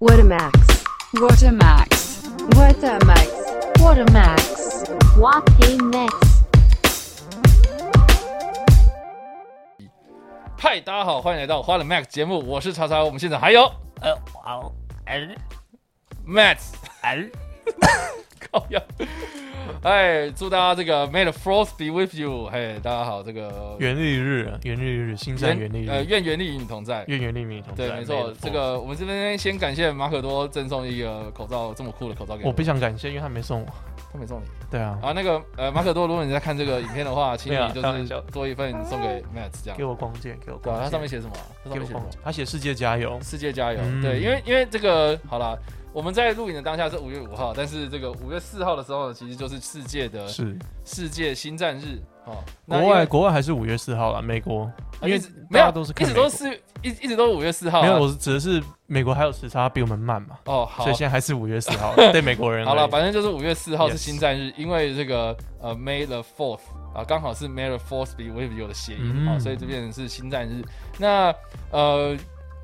What a max. What a max. What a max. What a max. What a max！嗨，大家好，欢迎来到花的 Max 节目，我是叉叉，我们现场还有呃，好，哎 Max，哎，靠呀！哎，祝大家这个 May the Force be with you。嘿，大家好，这个元历日，元历日，新战元历呃，日，愿元历与你同在。愿元历民同在。对，没错这个我们这边先感谢马可多赠送一个口罩，这么酷的口罩给我不想感谢，因为他没送我。他没送你对啊，啊。那个呃，马可多，如果你在看这个影片的话，请你就是做一份送给 Max 这样给。我光剑，给我光剑。它上面写什么啊？它上面写什么光？剑，他写世界加油。世界加油！嗯对，因为因为这个好啦，我们在录影的当下是五月五号，但是这个五月四号的时候呢，其实就是世界的是，世界星战日哦。国外国外还是五月四号了，美国，啊因为没有都是一直都是一一直都是五月四号啊。没有，我指的是美国还有时差比我们慢嘛，哦，好所以，现在还是五月四号，对美国人。好了，反正就是五月四号是星战日，因为这个呃 May the Fourth 啊，刚好是 May the Fourth be with you 的谐音啊、嗯所以这边是星战日。那呃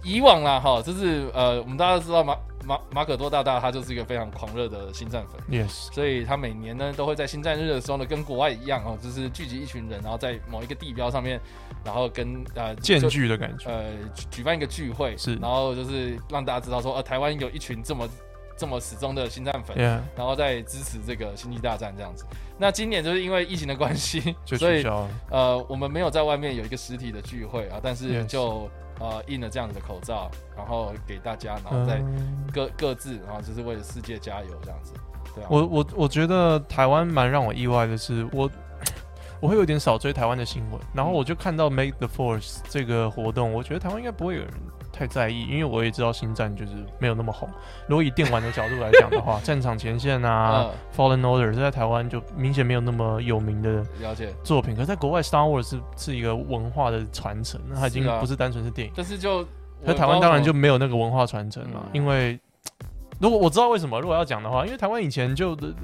以往啦哈，就是呃我们大家都知道马马马可多大大他就是一个非常狂热的星战粉。Yes，所以他每年呢都会在星战日的时候呢，跟国外一样哦，就是聚集一群人，然后在某一个地标上面，然后跟呃建聚的感觉。呃举举办一个聚会，是然后就是让大家知道说，呃，台湾有一群这么这么始终的星战粉然后再支持这个星际大战这样子。那今年就是因为疫情的关系，就所以。呃我们没有在外面有一个实体的聚会啊，但是就呃印了这样子的口罩，然后给大家，然后再嗯。各各自，然后就是为了世界加油这样子。对啊，我我我觉得台湾蛮让我意外的是，我 我会有点少追台湾的新闻，然后我就看到 Make the Force 这个活动，我觉得台湾应该不会有人太在意，因为我也知道星战就是没有那么红。如果以电玩的角度来讲的话，战场前线啊、Fallen Order 这在台湾就明显没有那么有名的了解。作品，可是在国外 Star Wars 是是一个文化的传承，那它已经不是单纯是电影。但是就在台湾当然就没有那个文化传承了，嗯因为如果我知道为什么，如果要讲的话，因为台湾以前就呃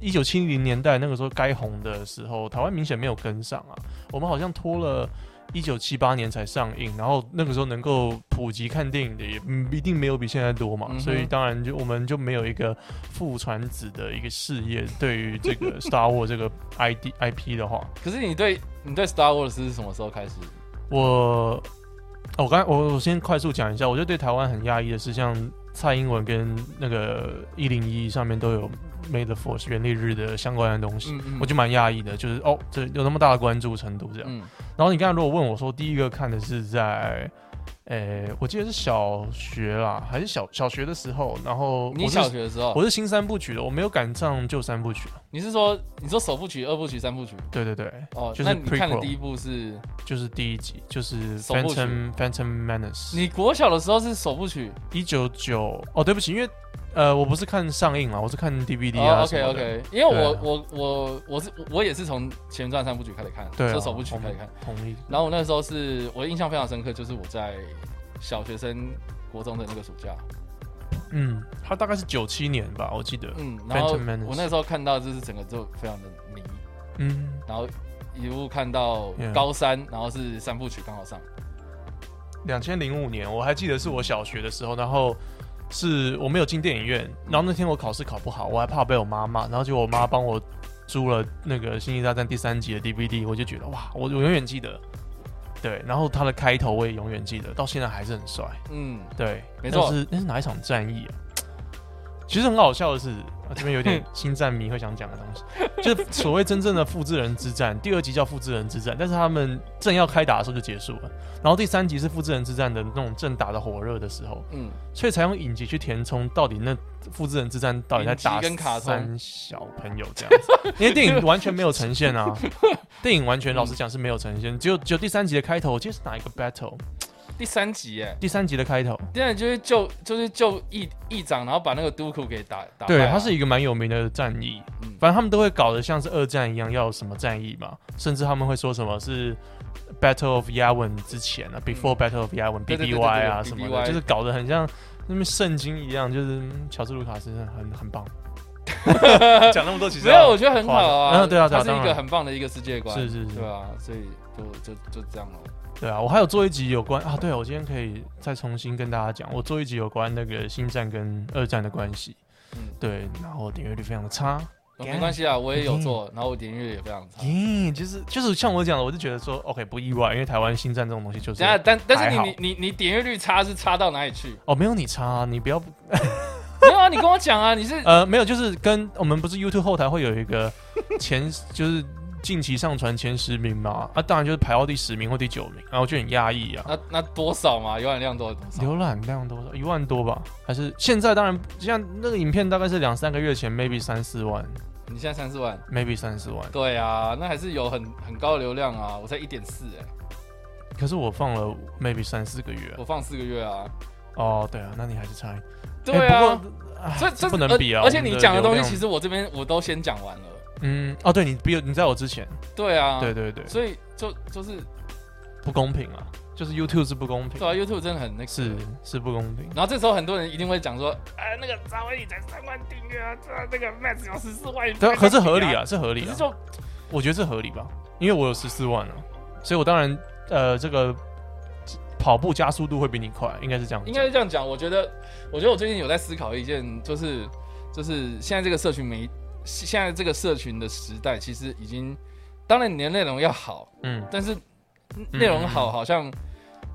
一九七零年代那个时候该红的时候，台湾明显没有跟上啊，我们好像拖了。一九七八年才上映，然后那个时候能够普及看电影的也、嗯、一定没有比现在多嘛，嗯所以当然就我们就没有一个父传子的一个事业。对于这个 Star Wars 这个 ID IP 的话，可是你对你对 Star Wars 是什么时候开始？我，哦我刚我我先快速讲一下，我就对台湾很讶异的是，像蔡英文跟那个一零一上面都有 May the Force 元力日的相关的东西，嗯嗯我就蛮讶异的，就是哦，这有那么大的关注程度这样。嗯然后你刚才如果问我说，第一个看的是在。诶，我记得是小学啦，还是小小学的时候，然后你我小学的时候，我是新三部曲的，我没有赶上旧三部曲。你是说你说首部曲、二部曲、三部曲？对对对，哦，就是那你看的 prequel 第一部是就是第一集，就是首部曲 Phantom Phantom Menace。你国小的时候是首部曲一九九哦，对不起，因为呃，我不是看上映了，我是看 DVD 哦啊。，OK 什么的 OK，因为我对啊我我我是我也是从前传三部曲开始看，对、啊，是首部曲开始看。同意。然后我那时候是我印象非常深刻，就是我在小学生国中的那个暑假，嗯，他大概是九七年吧，我记得。嗯，然后我那时候看到就是整个就非常的迷，嗯，然后一路看到高三，然后是三部曲刚好上，两千零五年，我还记得是我小学的时候，然后是我没有进电影院，然后那天我考试考不好，我还怕被我妈骂，然后结果我妈帮我租了那个《星际大战》第三集的 DVD，我就觉得哇，我我永远记得。对，然后他的开头我也永远记得，到现在还是很帅。嗯，对，没错那是那是哪一场战役啊？其实很好笑的是，啊这边有点 星战迷会想讲的东西，就是所谓真正的复制人之战，第二集叫复制人之战，但是他们正要开打的时候就结束了，然后第三集是复制人之战的那种正打的火热的时候，嗯，所以才用影集去填充到底那复制人之战到底在打跟卡通。三小朋友这样子，因为电影完全没有呈现啊，电影完全老实讲是没有呈现，只有只有第三集的开头，我记得是哪一个 battle，第三集耶，第三集的开头。现在就是救就是救议议长，然后把那个都库给打打败对，啊它是一个蛮有名的战役。嗯反正他们都会搞得像是二战一样，要有什么战役嘛，甚至他们会说什么是 Battle of Yavin 之前啊，Before Battle of Yavin 嗯对对对 BBY 啊什么 BBY 的，就是搞得很像那么圣经一样，就是嗯乔治卢卡斯很很棒。讲那么多，其实没有，我觉得很好啊。嗯对啊对啊它是一个很棒的一个世界观，是是是对啊，所以就就就这样咯。对啊，我还有做一集有关啊，对啊，我今天可以再重新跟大家讲，我做一集有关那个星战跟二战的关系。嗯，对，然后点阅率非常的差。哦没关系啊，我也有做，然后我点阅率也非常差。咦，就是就是像我讲的，我就觉得说，OK，不意外，因为台湾星战这种东西就是但但是你你你你点阅率差是差到哪里去？哦，没有你差啊，你不要啊，你跟我讲啊，你是呃，没有，就是跟我们不是 YouTube 后台会有一个 前，就是近期上传前十名嘛，啊，当然就是排到第十名或第九名，然后就很压抑啊。那那多少嘛？浏览量多少？浏览量多少？一万多吧？还是现在？当然，像那个影片大概是两三个月前，maybe 三四万你现在三四万？，maybe 三四万。对啊，那还是有很很高的流量啊！我才一点四哎，可是我放了 maybe 三四个月啊、我放四个月啊。哦，对啊，那你还是差。对啊，哎不过哎所以这不能比啊。而而且你讲的东西，其实我这边我都先讲完了。嗯，哦，对你比你在我之前，对啊，对对对，所以就就是不公平啊，就是 YouTube 是不公平对，啊，YouTube 真的很那个。是是不公平。然后这时候很多人一定会讲说，哎，那个张伟你才三万订阅啊，这那个 Max 有十四万，对啊，可是合理啊，是合理啊就我觉得是合理吧，因为我有十四万啊，所以我当然呃这个跑步加速度会比你快，应该是这样。应该是这样讲。我觉得，我觉得我最近有在思考一件，就是就是现在这个社群媒，现在这个社群的时代，其实已经，当然你的内容要好，嗯但是内容好嗯好像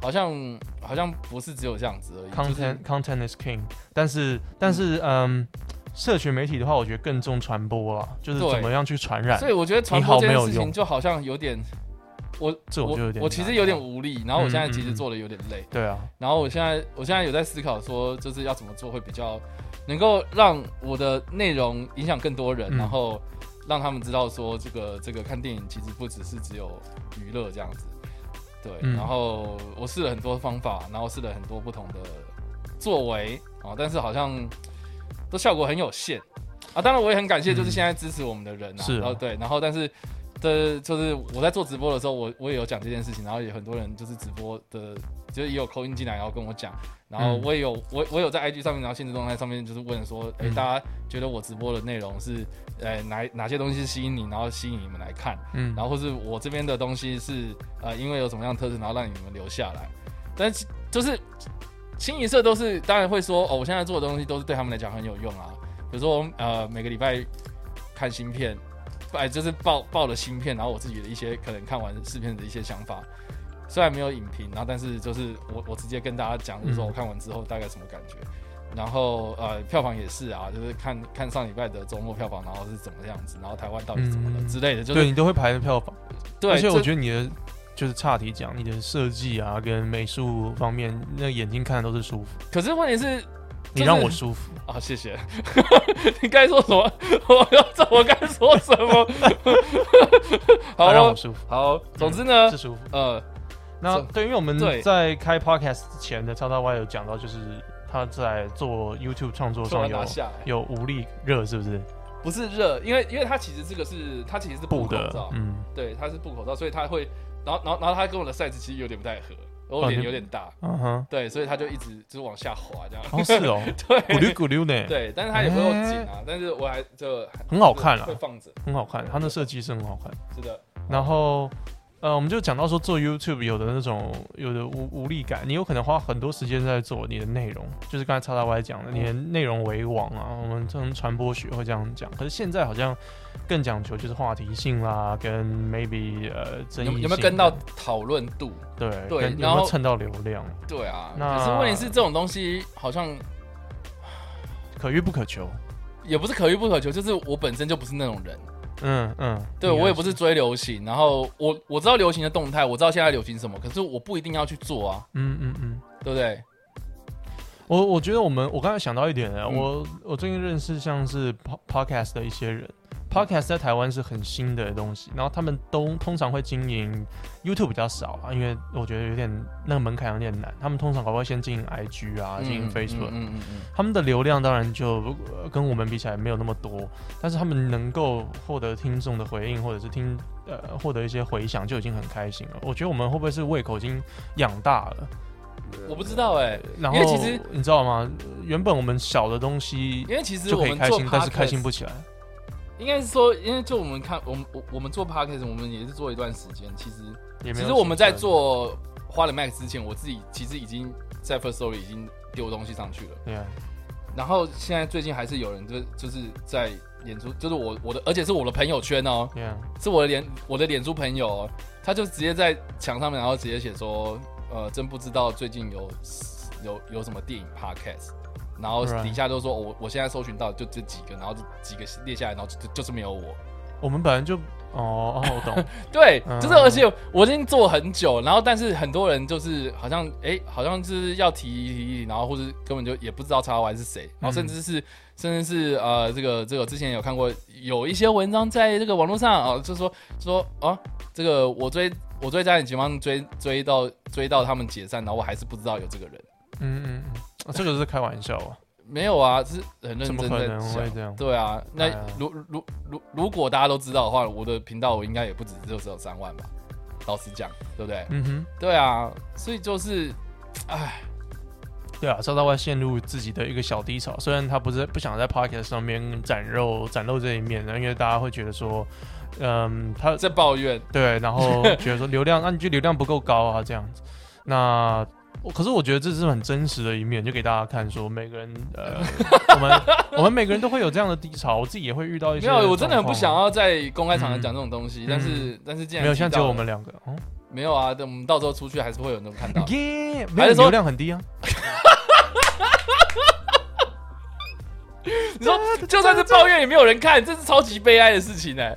好像好像不是只有这样子而已。，content content is king，但是但是嗯。社群媒体的话，我觉得更重传播啊，就是怎么样去传染所。以我觉得传播这件事情就好像有点，我这我就有点难我其实有点无力，然后我现在其实做的有点累，对啊，然后我现在我现在有在思考说，就是要怎么做会比较能够让我的内容影响更多人，嗯。然后让他们知道说这个这个看电影其实不只是只有娱乐这样子，对，嗯。然后我试了很多方法，然后试了很多不同的作为啊，但是好像都效果很有限。啊。当然我也很感谢就是现在支持我们的人啊，是啊。然后对，然后但是。的，就是我在做直播的时候，我我也有讲这件事情，然后也很多人就是直播的，就是也有扣音进来，然后跟我讲，然后嗯。我也有我我有在 IG 上面，然后现实动态上面就是问说，哎、嗯。大家觉得我直播的内容是，呃哪哪些东西吸引你，然后吸引你们来看，嗯，然后或是我这边的东西是呃因为有什么样的特质，然后让你们留下来，但是就是清一色都是当然会说，哦，我现在做的东西都是对他们来讲很有用啊，比如说呃每个礼拜看芯片。哎，就是报报了芯片，然后我自己的一些可能看完视频的一些想法，虽然没有影评，然后但是就是我我直接跟大家讲，就是说嗯。我看完之后大概什么感觉，然后呃票房也是啊，就是看看上礼拜的周末票房，然后是怎么样子，然后台湾到底怎么了、嗯。之类的，就是对你都会排的票房，对，而且我觉得你的就是差题讲，你的设计啊跟美术方面，那眼睛看的都是舒服，可是问题是你让我舒服。啊，谢谢，你该说什么？我要知道我该说什么？好让我舒服，好，总之呢是，舒服。呃，那对，因为我们在开 podcast 之前的超超 Y 有讲到，就是他在做 YouTube 创作上有有无力热，是不是？不是热，因为因为他其实这个是它其实是布布的口罩，，嗯，对，它是布口罩，所以他会，然后然后然后他跟我的 size 其实有点不太合，我脸有点大，嗯哼，对，所以它就一直就是往下滑这样，哦是哦，对。咕溜咕溜呢，，对，但是它也不会紧啊，但是我还就很好看啊会放着，很好看，它的设计是很好看。是的，然后，呃，我们就讲到说做 YouTube 有的那种有的无无力感，你有可能花很多时间在做你的内容，就是刚才叉叉 Y 讲的，你的内容为王啊，我们从传播学会这样讲。可是现在好像更讲求就是话题性啦，跟 maybe 呃争议有性有没有跟到讨论度？对对跟有然后没有蹭到流量，对啊，那可是问题是这种东西好像可遇不可求。也不是可遇不可求，就是我本身就不是那种人，嗯嗯，对我也不是追流行，然后我我知道流行的动态，我知道现在流行什么，可是我不一定要去做啊，嗯嗯嗯。对不对？我我觉得我们我刚才想到一点呢，嗯。我我最近认识像是 po- podcast 的一些人，podcast 在台湾是很新的东西，然后他们都通常会经营 YouTube 比较少啊，因为我觉得有点那个门槛有点难，他们通常搞不好先经营 IG 啊，经营嗯 Facebook，、嗯嗯嗯嗯他们的流量当然就呃跟我们比起来没有那么多，但是他们能够获得听众的回应，或者是听呃获得一些回响，就已经很开心了。我觉得我们会不会是胃口已经养大了？我不知道哎、然后因为其实你知道吗？原本我们小的东西因为其实就我们做可以开心，但是开心不起来。应该是说，因为就我们看，我们我我们做 podcast，我们也是做一段时间。其实也没有其实我们在，做花了 Max 之前，我自己其实已经在 First Story 已经丢东西上去了。对啊，然后现在最近还是有人就就是在演出，就是我我的，而且是我的朋友圈哦，是我的脸我的脸书朋友哦，他就直接在墙上面，然后直接写说，呃，真不知道最近有有有什么电影 podcast，然后底下都说、哦我我现在搜寻到就这几个，然后就几个列下来，然后就就就是没有我。我们本来就哦哦，我懂，对，嗯。就是而且我已经做很久，然后但是很多人就是好像哎、好像是要提提提，然后或者根本就也不知道叉 Y 是谁，然后甚至是、甚至是呃这个这个之前有看过有一些文章在这个网络上啊、就说说啊这个我追我追家庭情况追追到追到他们解散，然后我还是不知道有这个人，嗯嗯嗯，啊这个是开玩笑啊，没有啊，是很认怎么真在可能会。这样？对啊，那如如如如果大家都知道的话，我的频道我应该也不止只有只有三万吧，老实讲，对不对？嗯哼。对啊，所以就是，唉，对啊，赵大外陷入自己的一个小低潮，虽然他不是不想在 Pocket 上面展露展露这一面的，因为大家会觉得说，嗯，他在抱怨，对，然后觉得说流量，啊，你就流量不够高啊，这样子。那我可是我觉得这是很真实的一面，就给大家看说，每个人呃，我们我们每个人都会有这样的低潮，我自己也会遇到一些。没有，我真的很不想。要在公开场合讲这种东西，嗯但是但是既然没有，提像只有我们两个，哦，没有啊，等我们到时候出去还是会有人能看到。耶，还是说流量很低啊。你说就算是抱怨也没有人看，这是超级悲哀的事情哎。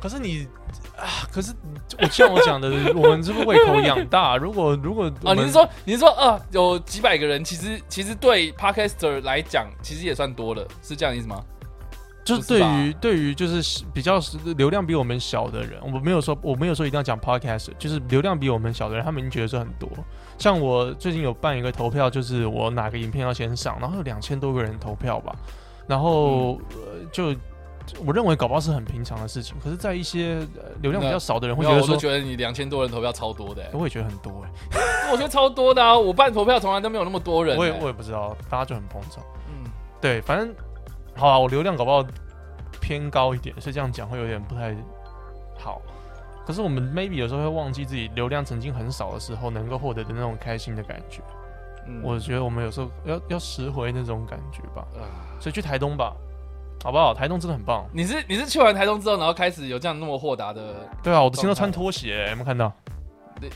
可是你啊，可是我像我讲的，我们是不是胃口养大？如果如果我哦，你是说你是说啊有几百个人，其实其实对 podcaster 来讲，其实也算多了，是这样意思吗？就对于对于就是比较流量比我们小的人，我没有说我没有说一定要讲 podcast，就是流量比我们小的人，他们已经觉得是很多。像我最近有办一个投票，就是我哪个影片要先上，然后有两千多个人投票吧，然后、呃就我认为搞不好是很平常的事情，可是，在一些、呃流量比较少的人会，觉得说，我都觉得你两千多人投票超多的欸，我也觉得很多哎、我觉得超多的啊！我办投票从来都没有那么多人欸。我也我也不知道，大家就很捧场。嗯，对，反正好啊，我流量搞不好偏高一点，所以这样讲会有点不太好。可是我们 maybe 有时候会忘记自己流量曾经很少的时候能够获得的那种开心的感觉。嗯我觉得我们有时候要要拾回那种感觉吧。啊所以去台东吧，好不好？台东真的很棒。你是你是去完台东之后，然后开始有这样那么豁达的，对啊，我的心都穿拖鞋、有没有看到？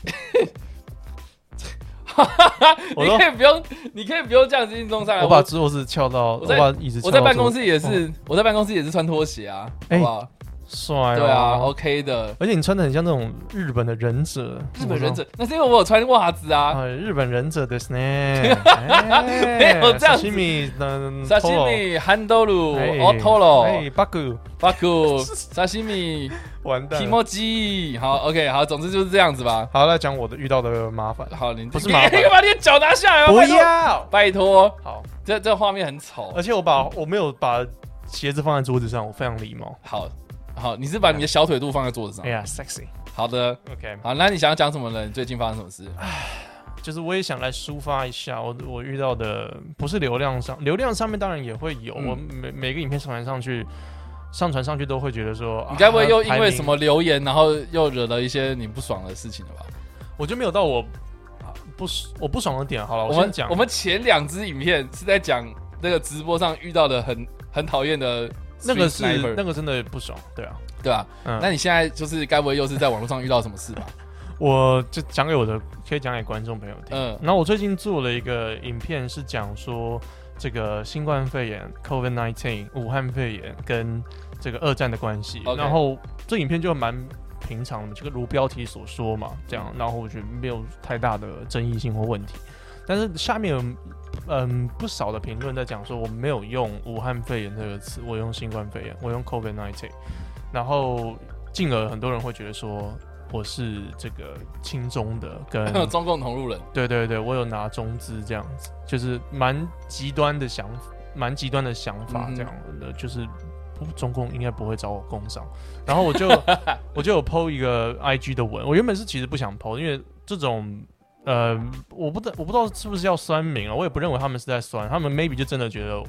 我你可以不用，你可以不用这样子运动上来。我把桌子翘到，我把椅子翘我在办公室也是，我在办公室也是穿拖鞋啊，好哎不好？帅哦。对啊，OK 的。而且你穿的很像那种日本的忍者，日本忍者，那是因为我有穿袜子啊。啊，日本忍者的 s n a 没有这样子沙西米、汉多鲁、哎 Otoro、哎，八股，巴库、沙西米、完蛋了。提莫基。好，OK，好，总之就是这样子吧。好，来讲我的遇到的麻烦。好，你不是你麻烦 你把你的脚拿下来啊！不要。拜托，好，这这画面很丑而。且我把我没有把鞋子放在桌子上，我非常礼貌。好，好，你是把你的小腿肚放在桌子上哎。呀，sexy。好的，OK，好，那你想要讲什么呢？你最近发生什么事？就是我也想来抒发一下我我遇到的，不是流量上，流量上面当然也会有，嗯我每每个影片上传上去，上传上去都会觉得说，你该不会又因为什么留言，然后又惹了一些你不爽的事情了吧？我就没有到我啊不我不爽的点。好了，我们讲我们前两支影片是在讲那个直播上遇到的很很讨厌的那个是那个真的不爽，对啊，对啊？嗯，那你现在就是该不会又是在网络上遇到什么事吧？我就讲给我的，可以讲给观众朋友听。嗯然后我最近做了一个影片，是讲说这个新冠肺炎 （COVID-19）、武汉肺炎跟这个二战的关系。然后这影片就蛮平常的，就跟如标题所说嘛，这样。然后我觉得没有太大的争议性或问题。但是下面有嗯不少的评论在讲说，我没有用武汉肺炎这个词，我用新冠肺炎，我用 COVID-19。然后进而很多人会觉得说。我是这个亲中的，跟 中共同路人，对对对，我有拿中资这样子，就是蛮极端的想，蛮极端的想法这样的，就是中共应该不会找我工商，然后我就 我就有 PO 一个 IG 的文，我原本是其实不想 PO，因为这种呃，我不知我不知道是不是要酸民啊，我也不认为他们是在酸，他们 maybe 就真的觉得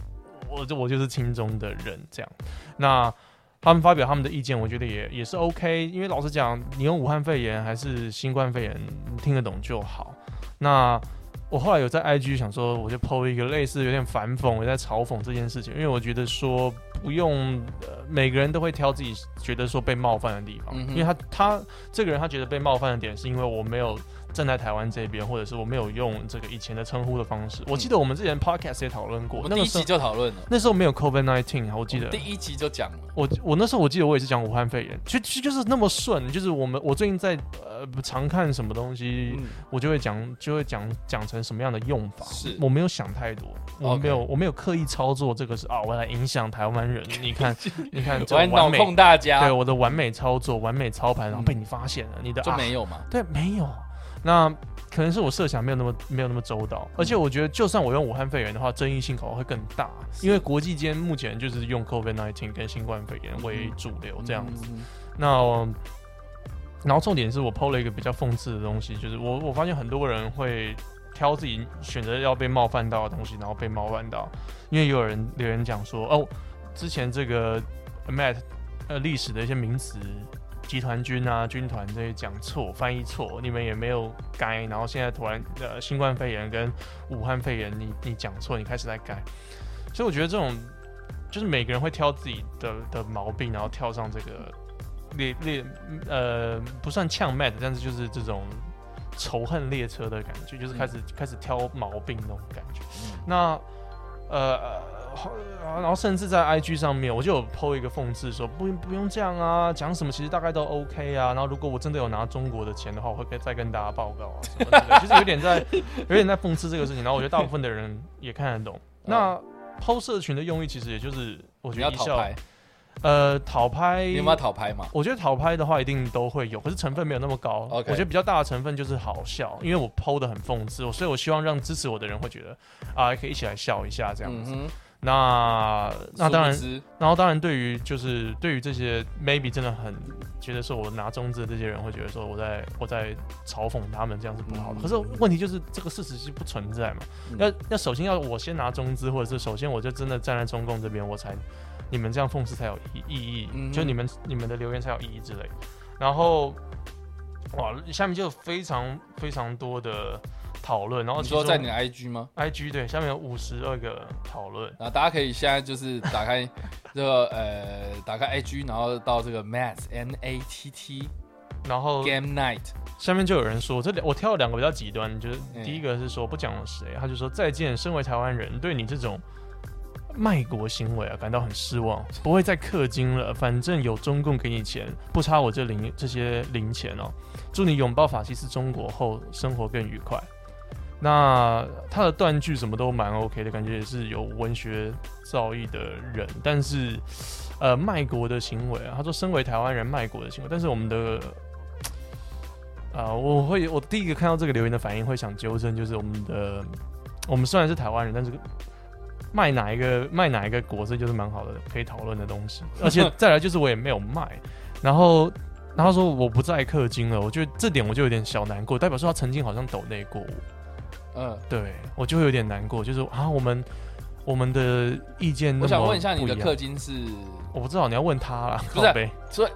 我就我就是亲中的人这样，那。他们发表他们的意见，我觉得也也是 OK。因为老实讲，你用武汉肺炎还是新冠肺炎，你听得懂就好。那我后来有在 IG 想说，我就 PO 一个类似有点反讽，我在嘲讽这件事情，因为我觉得说不用，呃，每个人都会挑自己觉得说被冒犯的地方，嗯因为他他这个人他觉得被冒犯的点是因为我没有站在台湾这边，或者是我没有用这个以前的称呼的方式。我记得我们之前 Podcast 也讨论过，我们第一集就讨论了，那时候没有 COVID nineteen 啊，我记得。我第一集就讲了，我我那时候我记得我也是讲武汉肺炎，其实其实就是那么顺，就是我们我最近在呃常看什么东西，嗯，我就会讲就会讲讲成什么样的用法，是。我没有想太多，我 OK 没有我没有刻意操作这个是啊，我来影响台湾人，你看你看这我还脑完美，控大家，对我的完美操作、完美操盘，然后被嗯你发现了，你的就啊没有嘛，对没有，那可能是我设想没有那么没有那么周到，而且我觉得就算我用武汉肺炎的话，争议性可能会更大，因为国际间目前就是用 COVID 1 9跟新冠肺炎为主流这样子。嗯，那然后重点是我 PO 了一个比较讽刺的东西，就是我我发现很多人会挑自己选择要被冒犯到的东西，然后被冒犯到，因为有人留言讲说，哦，之前这个 Matt 呃历史的一些名词。集团军啊，军团这些讲错、翻译错，你们也没有改，然后现在突然呃新冠肺炎跟武汉肺炎你你讲错，你开始在改，所以我觉得这种就是每个人会挑自己的的毛病，然后跳上这个列列呃不算呛 Matt，但是就是这种仇恨列车的感觉，就是开始、开始挑毛病那种感觉。嗯那呃，好然后甚至在 IG 上面，我就有 PO 一个讽刺说，不不用这样啊，讲什么其实大概都 OK 啊。然后如果我真的有拿中国的钱的话，我会跟再跟大家报告啊，什么的其实有点在有点在讽刺这个事情。然后我觉得大部分的人也看得懂。那 PO 社群的用意其实也就是，我你觉得一笑要讨拍，呃讨拍，你有没有讨拍嘛？我觉得讨拍的话一定都会有，可是成分没有那么高。我觉得比较大的成分就是好笑，因为我剖的很讽刺，所以我希望让支持我的人会觉得啊，可以一起来笑一下这样子。那那当然然后当然对于就是对于这些 maybe 真的很觉得说我拿中资的这些人会觉得说我在我在嘲讽他们这样是不好的。嗯可是问题就是这个事实是不存在嘛。嗯要要首先要我先拿中资，或者是首先我就真的站在中共这边，我才你们这样讽刺才有意意义，嗯就你们你们的留言才有意义之类。然后哇，下面就有非常非常多的讨论，然后你说在你的 IG 吗？IG 对下面有五十二个讨论，然后大家可以现在就是打开 这个呃，打开 IG，然后到这个 Matt N A T T 然后 Game Night，下面就有人说，这两我挑了两个比较极端，就是嗯第一个是说不讲了谁，他就说再见，身为台湾人，对你这种卖国行为啊感到很失望，不会再氪金了，反正有中共给你钱，不差我这零这些零钱哦。祝你拥抱法西斯中国后生活更愉快。那他的断句什么都蛮 OK 的，感觉也是有文学造诣的人，但是呃卖国的行为啊，他说身为台湾人卖国的行为，但是我们的啊、我会我第一个看到这个留言的反应会想纠正，就是我们的我们虽然是台湾人，但是卖哪一个卖哪一个国，这就是蛮好的可以讨论的东西。而且再来就是我也没有卖，然后然后说我不再氪金了，我觉得这点我就有点小难过，代表说他曾经好像抖内过我，嗯，对我就会有点难过，就是啊我们我们的意见我想问一下你的氪金是，我不知道你要问他啦，不是所以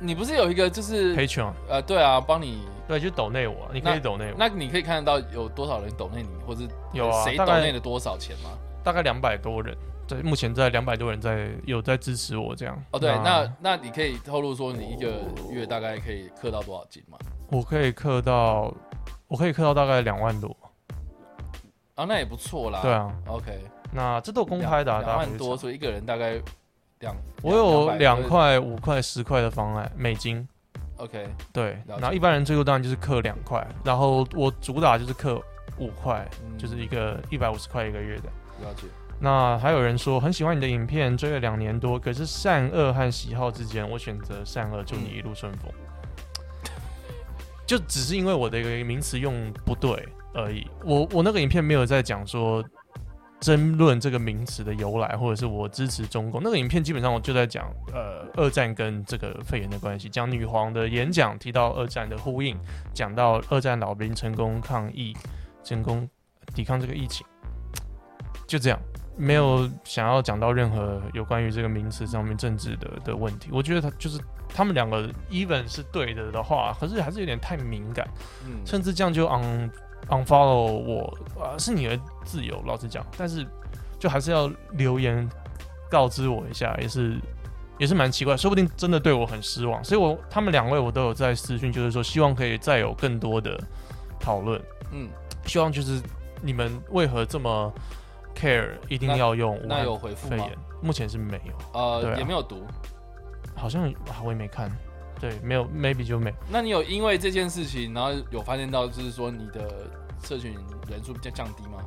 你不是有一个就是 Patreon 呃，对啊，帮你，对，就抖内我，你可以抖内我，那你可以看得到有多少人抖内你，或是有啊谁大概抖内了多少钱吗？大概两百多人，对，目前在两百多人在有在支持我这样。哦，对，那那你可以透露说你一个月大概可以氪到多少金吗？我可以氪到，我可以氪到大概两万多。啊，那也不错啦。对啊，，OK，那这都公开的、啊，两万多，所以一个人大概两，我有两块、五块、十块的方案，美金。，OK，对，然后一般人最多当然就是克两块，然后我主打就是克五块，嗯就是一个一百五十块一个月的。了解。那还有人说很喜欢你的影片，追了两年多，可是善恶和喜好之间，我选择善恶，祝你一路顺风。就只是因为我的一个名词用不对而已。我我那个影片没有在讲说争论这个名词的由来，或者是我支持中共。那个影片基本上我就在讲呃二战跟这个肺炎的关系，讲女皇的演讲提到二战的呼应，讲到二战老兵成功抗疫，成功抵抗这个疫情，就这样。没有想要讲到任何有关于这个名词上面政治的的问题。我觉得他就是他们两个 even 是对的的话，可是还是有点太敏感，嗯，甚至这样就 un unfollow 我啊、是你的自由，老实讲，但是就还是要留言告知我一下，也是也是蛮奇怪，说不定真的对我很失望。所以我他们两位我都有在私讯，就是说希望可以再有更多的讨论。嗯，希望就是你们为何这么 care，一定要用武那有回复吗肺炎？目前是没有，呃，啊也没有读。好像啊我也没看，对，没有，maybe 就没。那你有因为这件事情，然后有发现到就是说你的社群人数比较降低吗？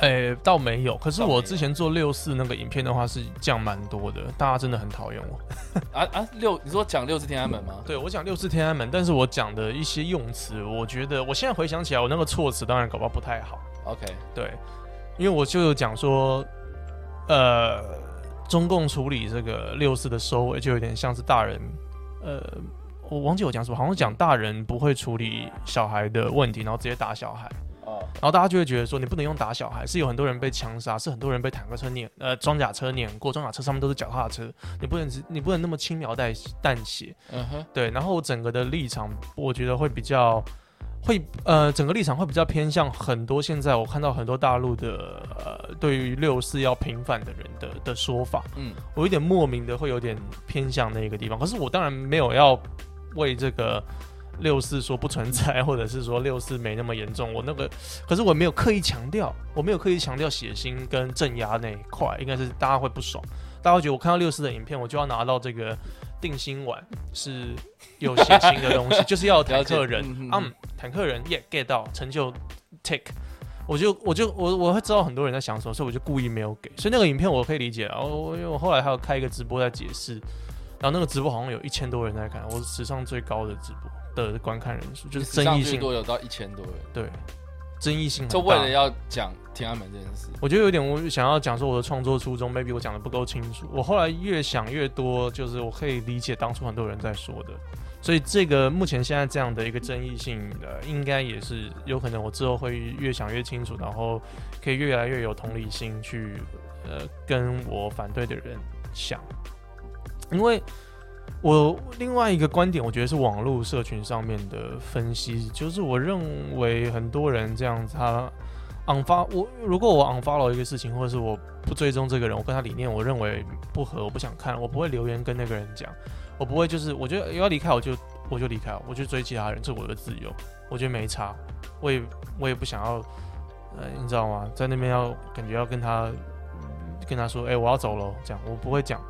诶、倒没有。可是我之前做六四那个影片的话是降蛮多的，大家真的很讨厌我。啊啊，六，你说讲六四天安门吗？对我讲六四天安门，但是我讲的一些用词，我觉得我现在回想起来，我那个措辞当然搞不好不太好。OK，对，因为我就有讲说，呃，中共处理这个六四的收尾，就有点像是大人，呃，我忘记我讲什么，好像讲大人不会处理小孩的问题，然后直接打小孩，哦，然后大家就会觉得说，你不能用打小孩，是有很多人被枪杀，是很多人被坦克车碾，呃，装甲车碾过，装甲车上面都是脚踏车，你不能你不能那么轻描淡淡写，嗯哼，对，然后整个的立场，我觉得会比较会呃，整个立场会比较偏向很多现在我看到很多大陆的呃，对于六四要平反的人的的说法，嗯，我有点莫名的会有点偏向那个地方。可是我当然没有要为这个六四说不存在，或者是说六四没那么严重。我那个，可是我没有刻意强调，我没有刻意强调血腥跟镇压那一块，应该是大家会不爽，大家会觉得我看到六四的影片，我就要拿到这个定心丸是有血腥的东西，就是要有坦克人。嗯坦克人也 get 到成就 take。我就我就我我会知道很多人在想什么，所以我就故意没有给。所以那个影片我可以理解啊，我因为我后来还有开一个直播在解释，然后那个直播好像有一千多人在看，我是史上最高的直播的观看人数，就是争议性。多有到一千多人，对，争议性很大就为了要讲天安门这件事。我觉得有点我想要讲说我的创作初衷，maybe 我讲的不够清楚。我后来越想越多，就是我可以理解当初很多人在说的，所以这个目前现在这样的一个争议性的，应该也是有可能我之后会越想越清楚，然后可以越来越有同理心去呃跟我反对的人想，因为。我另外一个观点，我觉得是网络社群上面的分析，就是我认为很多人这样子，他 unfollow 我，如果我 unfollow 一个事情，或者是我不追踪这个人，我跟他理念我认为不合，我不想看，我不会留言跟那个人讲，我不会就是我觉得要离开我就我就离开，我就追其他人，这是我的自由，我觉得没差，我也我也不想要，呃，你知道吗？在那边要感觉要跟他跟他说，哎、我要走了，这样我不会讲。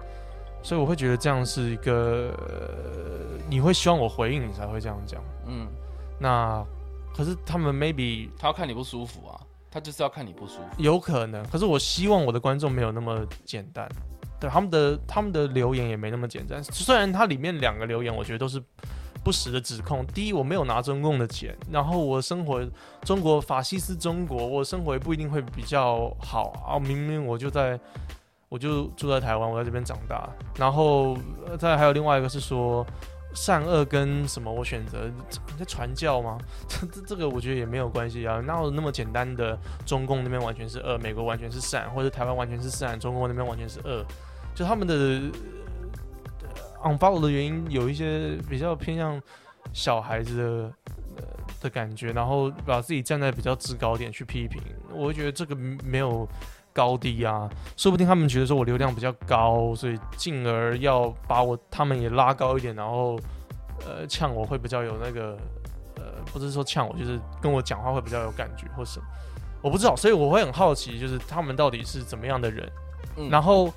所以我会觉得这样是一个，呃你会希望我回应你才会这样讲。嗯，那可是他们 maybe 他要看你不舒服啊，他就是要看你不舒服。有可能，可是我希望我的观众没有那么简单，对他们的他们的留言也没那么简单。虽然它里面两个留言，我觉得都是不实的指控。第一，我没有拿中共的钱，然后我生活中国法西斯中国，我生活也不一定会比较好啊。明明我就在，我就住在台湾，我在这边长大。然后再还有另外一个是说。善恶跟什么？我选择在传教吗？这这这个我觉得也没有关系啊，哪有那么简单的中共那边完全是恶，美国完全是善，或者台湾完全是善，中国那边完全是恶，就他们的呃 unfollow 的原因有一些比较偏向小孩子的、的感觉，然后把自己站在比较制高点去批评，我会觉得这个没有高低啊，说不定他们觉得说我流量比较高，所以进而要把我他们也拉高一点，然后呃呛我会比较有那个呃不是说呛我，就是跟我讲话会比较有感觉或什么，我不知道，所以我会很好奇，就是他们到底是怎么样的人。嗯然后，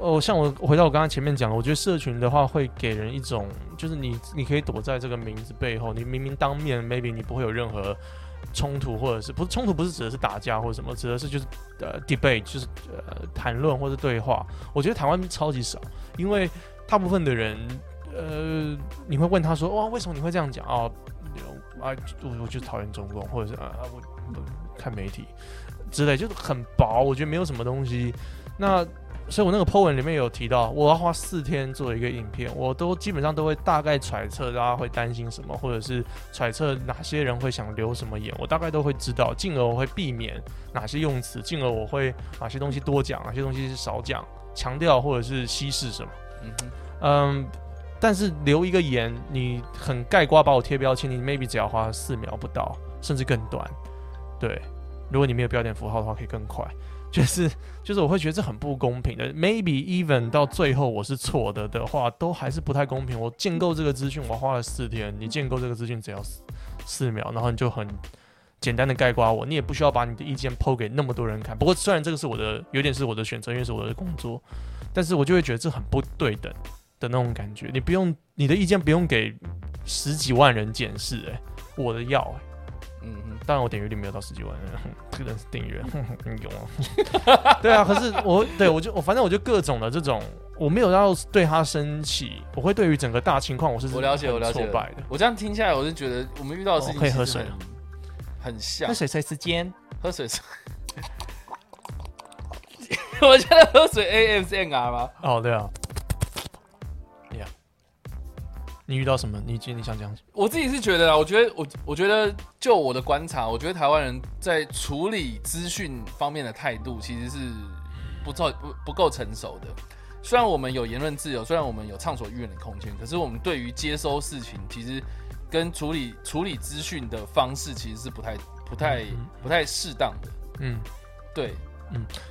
哦，像我回到我刚刚前面讲的，我觉得社群的话会给人一种，就是你你可以躲在这个名字背后，你明明当面 maybe 你不会有任何冲突，或者是不是冲突，不是指的是打架或者什么，指的是就是呃 debate，就是呃谈论或者对话。我觉得台湾超级少，因为大部分的人，呃，你会问他说，哇，为什么你会这样讲啊？啊，我我就讨厌中共，或者是啊，我我看媒体之类，就是很薄，我觉得没有什么东西。那所以我那个 po 文里面有提到，我要花四天做一个影片，我都基本上都会大概揣测大家会担心什么，或者是揣测哪些人会想留什么言，我大概都会知道，进而我会避免哪些用词，进而我会哪些东西多讲，哪些东西是少讲，强调或者是稀释什么。嗯，嗯，但是留一个言，你很盖瓜把我贴标签，你 maybe 只要花四秒不到，甚至更短。对，如果你没有标点符号的话，可以更快。就是就是，我会觉得这很不公平的。Maybe even 到最后我是错的的话，都还是不太公平。我建构这个资讯，我花了四天，你建构这个资讯只要四四秒，然后你就很简单的盖刮我，你也不需要把你的意见抛给那么多人看。不过虽然这个是我的，有点是我的选择，因为是我的工作，但是我就会觉得这很不对等的那种感觉。你不用你的意见不用给十几万人检视，诶，我的要、欸，当然我点阅率没有到十几万，哼 这个人是订阅，有啊？对啊，可是我对我就我反正我就各种的这种，我没有要对他生气，我会对于整个大情况我是我了解，我了解挫败的。我这样听下来，我是觉得我们遇到的事情哦可以喝水很很像那。水谁时间？喝水是，我现在喝水 ASMR 吗？哦，对啊你遇到什么？你你想讲什么？我自己是觉得啊，我觉得我我觉得就我的观察，我觉得台湾人在处理资讯方面的态度其实是不够不不够成熟的。虽然我们有言论自由，虽然我们有畅所欲言的空间，可是我们对于接收事情，其实跟处理处理资讯的方式其实是不太不太嗯不太适当的。嗯，对，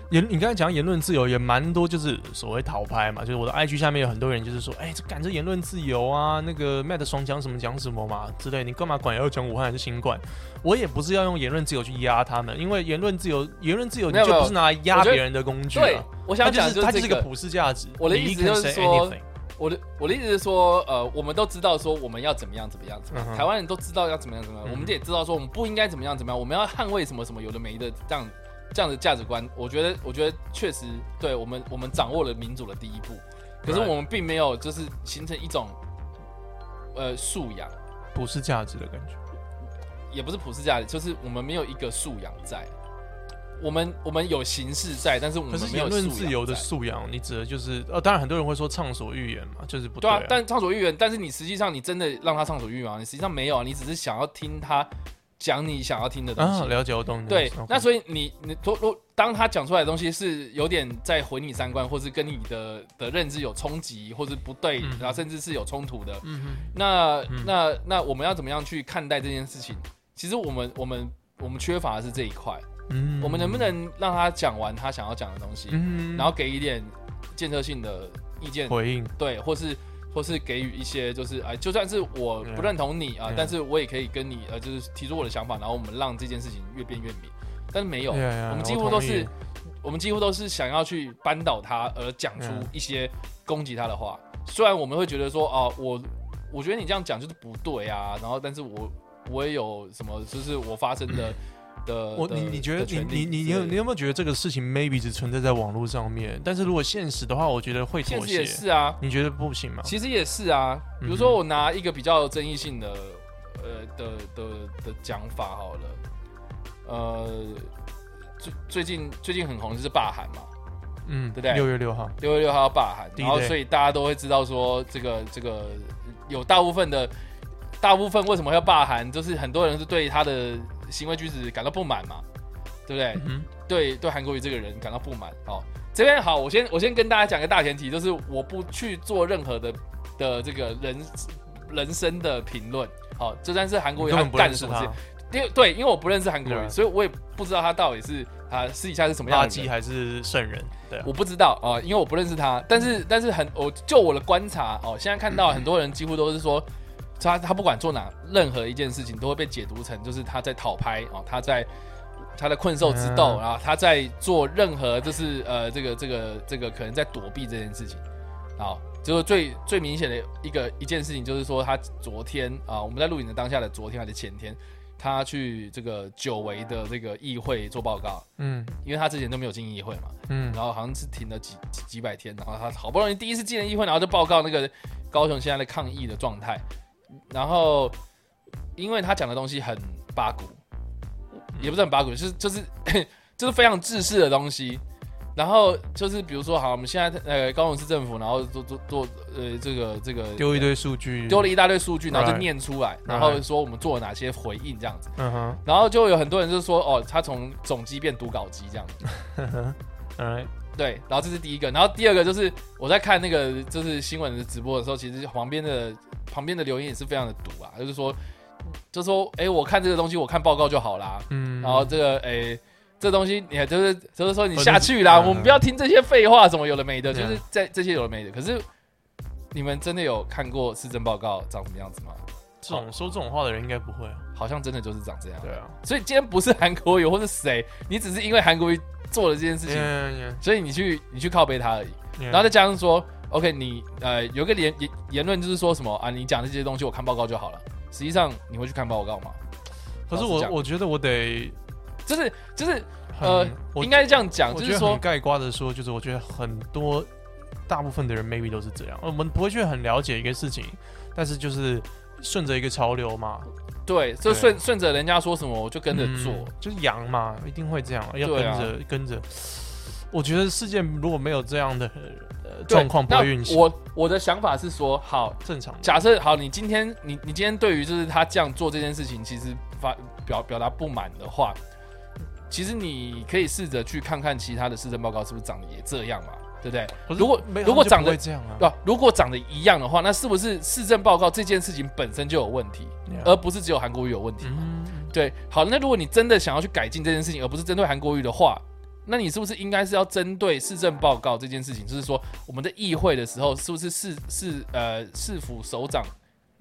言你刚才讲言论自由也蛮多，就是所谓讨拍嘛，就是我的 IG 下面有很多人就是说，哎、这赶着言论自由啊，那个 Matt 爽讲什么讲什么嘛之类，你干嘛管要讲武汉还是新冠？我也不是要用言论自由去压他们，因为言论自由，言论自由你就不是拿来压别人的工具对啊。，我想讲就是这个。它就是一个普世价值。我的意思就是说我的我的意思是说，呃，我们都知道说我们要怎么样怎么样怎么样，嗯台湾人都知道要怎么样怎么样，嗯我们也知道说我们不应该怎么样怎么样，我们要捍卫什么什么有的没的这样这样的价值观。我觉得我觉得确实对我们我们掌握了民主的第一步，可是我们并没有就是形成一种呃素养，普世价值的感觉。也不是普世价值，就是我们没有一个素养在。我们我们有形式在，但是我可们没有论素养自由的在素养，你指的就是呃，当然很多人会说畅所欲言嘛，就是不啊，。对啊但畅所欲言，但是你实际上你真的让他畅所欲言吗？你实际上没有啊，你只是想要听他讲你想要听的东西。啊，了解我懂你的对意思。，那所以你你如如当他讲出来的东西是有点在毁你三观，或是跟你的的认知有冲击，或是不对，嗯然后甚至是有冲突的，那、嗯那那我们要怎么样去看待这件事情？其实我们我们我们缺乏的是这一块，嗯我们能不能让他讲完他想要讲的东西，嗯然后给一点建设性的意见，回应？对，或是或是给予一些就是哎，就算是我不认同你啊.但是我也可以跟你呃，就是提出我的想法，然后我们让这件事情越变越明。但是没有我们几乎都是我们几乎都是想要去扳倒他，而讲出一些攻击他的话。虽然我们会觉得说哦，我我觉得你这样讲就是不对啊，然后但是我我也有什么，就是我发生的的，我你你觉得你你你你有你有没有觉得这个事情 maybe 只存在在网络上面？但是如果现实的话，我觉得会妥现实也。是啊，你觉得不行吗？其实也是啊，比如嗯说我拿一个比较有争议性的呃的的的讲法好了，呃，最最近最近很红就是霸韩嘛，嗯，对不对六月六号，六月六号要罢韩，然后所以大家都会知道说这个这个有大部分的大部分为什么要罢韩，就是很多人是对他的行为举止感到不满嘛，对不对？嗯对对韩国瑜这个人感到不满。哦，这边好，我先我先跟大家讲个大前提，就是我不去做任何的的这个人人生的评论。好、就算是韩国瑜他干了什么事他，，因为对，因为我不认识韩国瑜，所以我也不知道他到底是他私底下是什么样垃的人圾。还是圣人？对啊，我不知道啊、因为我不认识他。但是但是很，我就我的观察哦，现在看到很多人几乎都是说，他他不管做哪任何一件事情，都会被解读成就是他在讨拍哦，他在他的困兽之斗，嗯然后他在做任何就是呃这个这个这个可能在躲避这件事情。好，就是最最明显的一个一件事情，就是说他昨天啊、我们在录影的当下的昨天还是前天，他去这个久违的这个议会做报告，嗯因为他之前都没有进议会嘛。嗯然后好像是停了几几几百天，然后他好不容易第一次进了议会，然后就报告那个高雄现在的抗议的状态，然后因为他讲的东西很八股，也不是很八股，就是就是 就是非常制式的东西，然后就是比如说，好，我们现在呃高雄市政府，然后做做做呃这个这个丢一堆数据，丢了一大堆数据，然后就念出来，然后说我们做了哪些回应这样子，嗯哼，然后就有很多人就说哦，他从总机变读稿机这样子，嗯，对，然后这是第一个，然后第二个就是我在看那个就是新闻的直播的时候，其实旁边的旁边的留言也是非常的毒啊，就是说就说哎，我看这个东西，我看报告就好啦，嗯，然后这个哎。这东西你还就是就是说你哦下去啦，就是我们不要听这些废话，什么有的没的，就是在这些有的没的。可是你们真的有看过市政报告长什么样子吗？这种说这种话的人应该不会啊，好像真的就是长这样。对啊，所以今天不是韩国瑜或是谁，你只是因为韩国瑜做了这件事情，嗯所以你去你去靠背他而已。嗯，然后再加上说，OK，你呃有一个言言言论就是说什么啊，你讲的这些东西我看报告就好了。实际上你会去看报告吗？可是我我觉得我得就是就是呃，我应该这样讲，我就是说盖瓜的说，就是我觉得很多大部分的人 maybe 都是这样，我们不会去很了解一个事情，但是就是顺着一个潮流嘛，对，就顺顺着人家说什么我就跟着做。嗯就是羊嘛，一定会这样，要跟着跟着。我觉得世界如果没有这样的状况，不运行，我我的想法是说，好，正常。假设好，你今天你你今天对于就是他这样做这件事情，其实发表表达不满的话，其实你可以试着去看看其他的市政报告是不是长得也这样嘛，对不对？如果如果长得会这样啊？如果长得一样的话，那是不是市政报告这件事情本身就有问题，Yeah 而不是只有韩国瑜有问题？嗯，对，好，那如果你真的想要去改进这件事情，而不是针对韩国瑜的话，那你是不是应该是要针对市政报告这件事情？就是说，我们的议会的时候，是不是市市呃市府首长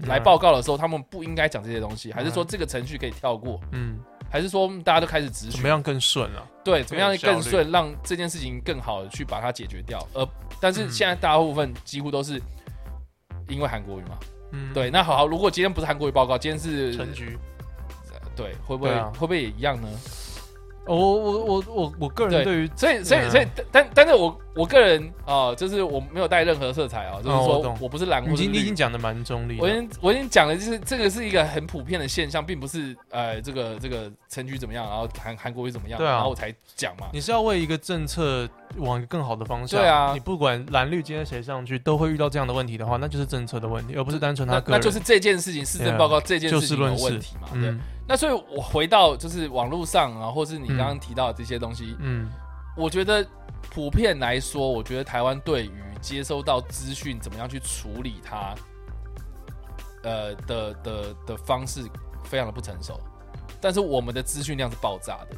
来报告的时候，他们不应该讲这些东西，还是说这个程序可以跳过？嗯，还是说大家都开始执行怎么？样更顺啊？对，怎么样更顺，让这件事情更好的去把它解决掉？而但是嗯现在大部分几乎都是因为韩国语嘛。嗯，对，那好好，如果今天不是韩国语报告，今天是陈局。对，会不会、啊会不会也一样呢？哦我我我我我个人对于所以，所以，嗯所以，但但是我我个人啊、就是我没有带任何色彩啊，就是说哦我我不是蓝或是你已经你已经讲的蛮中立，我已经我已经讲的，就是这个是一个很普遍的现象，并不是呃这个这个城局怎么样，然后韩韩国又怎么样，对啊然后我才讲嘛。你是要为一个政策往一个更好的方向。对啊你不管蓝绿今天谁上去，都会遇到这样的问题的话，那就是政策的问题，而不是单纯他那个人。那就是这件事情市政报告这件就事情有事论事问题嘛？对。嗯那所以我回到就是网络上啊，或是你刚刚提到的这些东西，嗯。我觉得普遍来说，我觉得台湾对于接收到资讯怎么样去处理它，呃的的的方式非常的不成熟。但是我们的资讯量是爆炸的，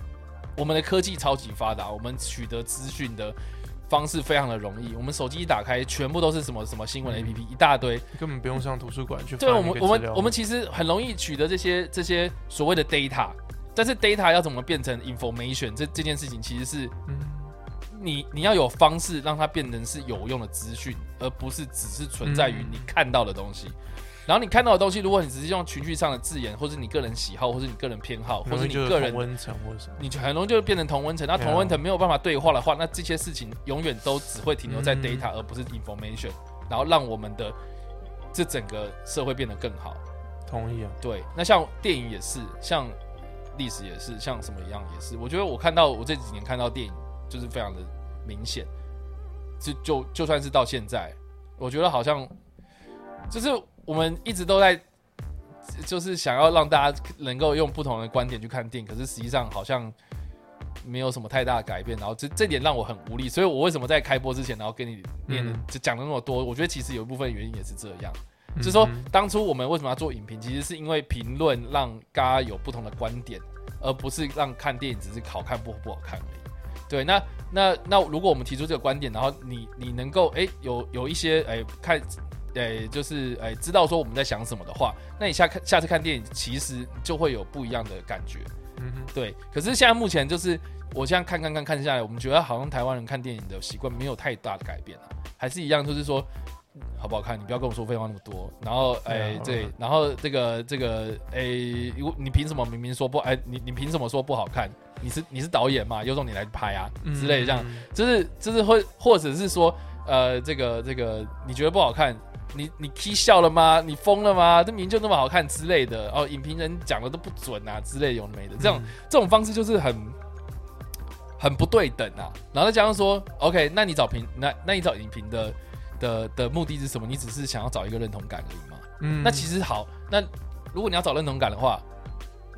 我们的科技超级发达，我们取得资讯的方式非常的容易。我们手机一打开，全部都是什么什么新闻嗯 APP 一大堆。根本不用上图书馆去对，我们我们我们其实很容易取得这些这些所谓的 data，但是 data 要怎么变成 information 这这件事情，其实是嗯你你要有方式让它变成是有用的资讯，而不是只是存在于嗯你看到的东西。然后你看到的东西，如果你只是用情绪上的字眼，或是你个人喜好，或是你个人偏好，或是是你个人，温层或者什么。你就很容易就变成同温层。那同温层没有办法对话的话，那这些事情永远都只会停留在嗯 data，、而不是 information，然后让我们的这整个社会变得更好。同意啊，对，那像电影也是，像历史也是，像什么一样也是。我觉得我看到我这几年看到电影，就是非常的明显。就就就算是到现在，我觉得好像就是我们一直都在，就是想要让大家能够用不同的观点去看电影，可是实际上好像没有什么太大的改变。然后这这点让我很无力，所以我为什么在开播之前，然后跟你念嗯就讲了那么多？我觉得其实有一部分原因也是这样。就是说嗯，当初我们为什么要做影评，其实是因为评论让大家有不同的观点，而不是让看电影只是好看不不好看而已。对，那那那如果我们提出这个观点，然后你你能够哎有有一些哎看哎就是哎知道说我们在想什么的话，那你下看下次看电影其实就会有不一样的感觉。嗯哼对，可是现在目前就是我现在看看看看下来，我们觉得好像台湾人看电影的习惯没有太大的改变啊，还是一样，就是说嗯好不好看，你不要跟我说废话那么多。然后哎、对然后这个这个哎，如你凭什么明明说不哎，你你凭什么说不好看？你是你是导演嘛，有种你来拍啊之类的这样。嗯就是就是会或者是说，呃，这个这个你觉得不好看，你你 k 笑了吗？你疯了吗？这明明就那么好看之类的哦，影评人讲的都不准啊之类的有没的，这种、嗯这种方式就是很很不对等啊。然后再加上说，OK，那你找评那那你找影评的的的目的是什么？你只是想要找一个认同感而已嘛。嗯那其实好，那如果你要找认同感的话，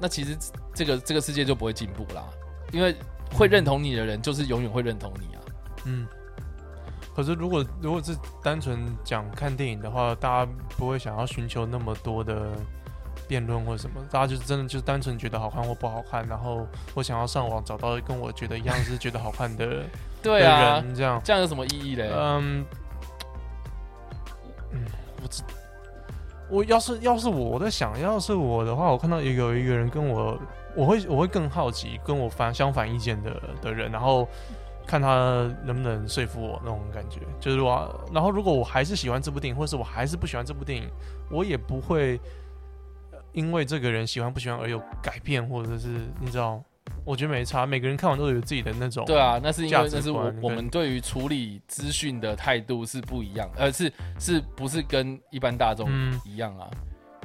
那其实这个这个世界就不会进步啦，因为会认同你的人就是永远会认同你啊。嗯。可是如果如果是单纯讲看电影的话，大家不会想要寻求那么多的辩论或什么，大家就是真的就是单纯觉得好看或不好看，然后我想要上网找到跟我觉得一样是觉得好看的的 对啊，人，这样。这样有什么意义嘞？嗯，嗯，我知，我要是要是我在想，要是我的话，我看到有有一个人跟我，我会我会更好奇跟我反相反意见的的人，然后看他能不能说服我那种感觉。就是我，然后如果我还是喜欢这部电影，或者是我还是不喜欢这部电影，我也不会呃因为这个人喜欢不喜欢而有改变，或者是你知道。我觉得没差，每个人看完都有自己的那种对啊，那是因为那是我我们对于处理资讯的态度是不一样，呃，是是不是跟一般大众嗯一样啊？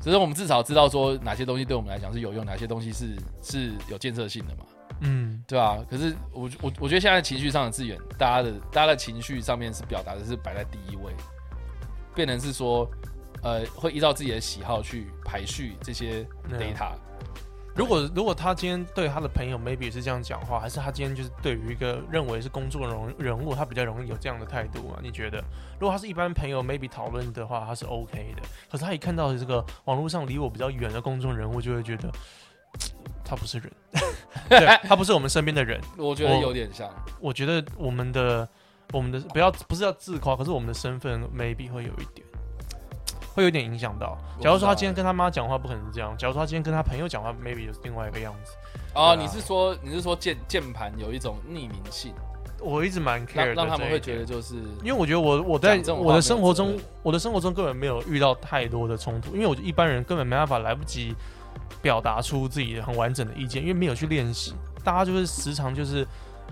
只是我们至少知道说哪些东西对我们来讲是有用，哪些东西是是有建设性的嘛，嗯对啊。可是我我我觉得现在情绪上的资源，大家的大家的情绪上面是表达的是摆在第一位，变成是说，呃，会依照自己的喜好去排序这些 data。如果如果他今天对他的朋友 maybe 是这样讲话，还是他今天就是对于一个认为是公众人人物，他比较容易有这样的态度啊？你觉得？如果他是一般朋友 maybe 讨论的话，他是 OK 的。可是他一看到这个网络上离我比较远的公众人物，就会觉得 他不是人，对他不是我们身边的人。我觉得有点像，我觉得我们的我们的不要不是要自夸，可是我们的身份 maybe 会有一点。会有点影响到。假如说他今天跟他妈讲话，不可能是这样。假如说他今天跟他朋友讲话，maybe 就是另外一个样子。哦，啊你是说你是说键键盘有一种匿名性，我一直蛮 care 的让让他们会觉得就是因为我觉得我我在我的生活中我的生活中根本没有遇到太多的冲突，因为我一般人根本没办法来不及表达出自己很完整的意见，因为没有去练习。大家就是时常就是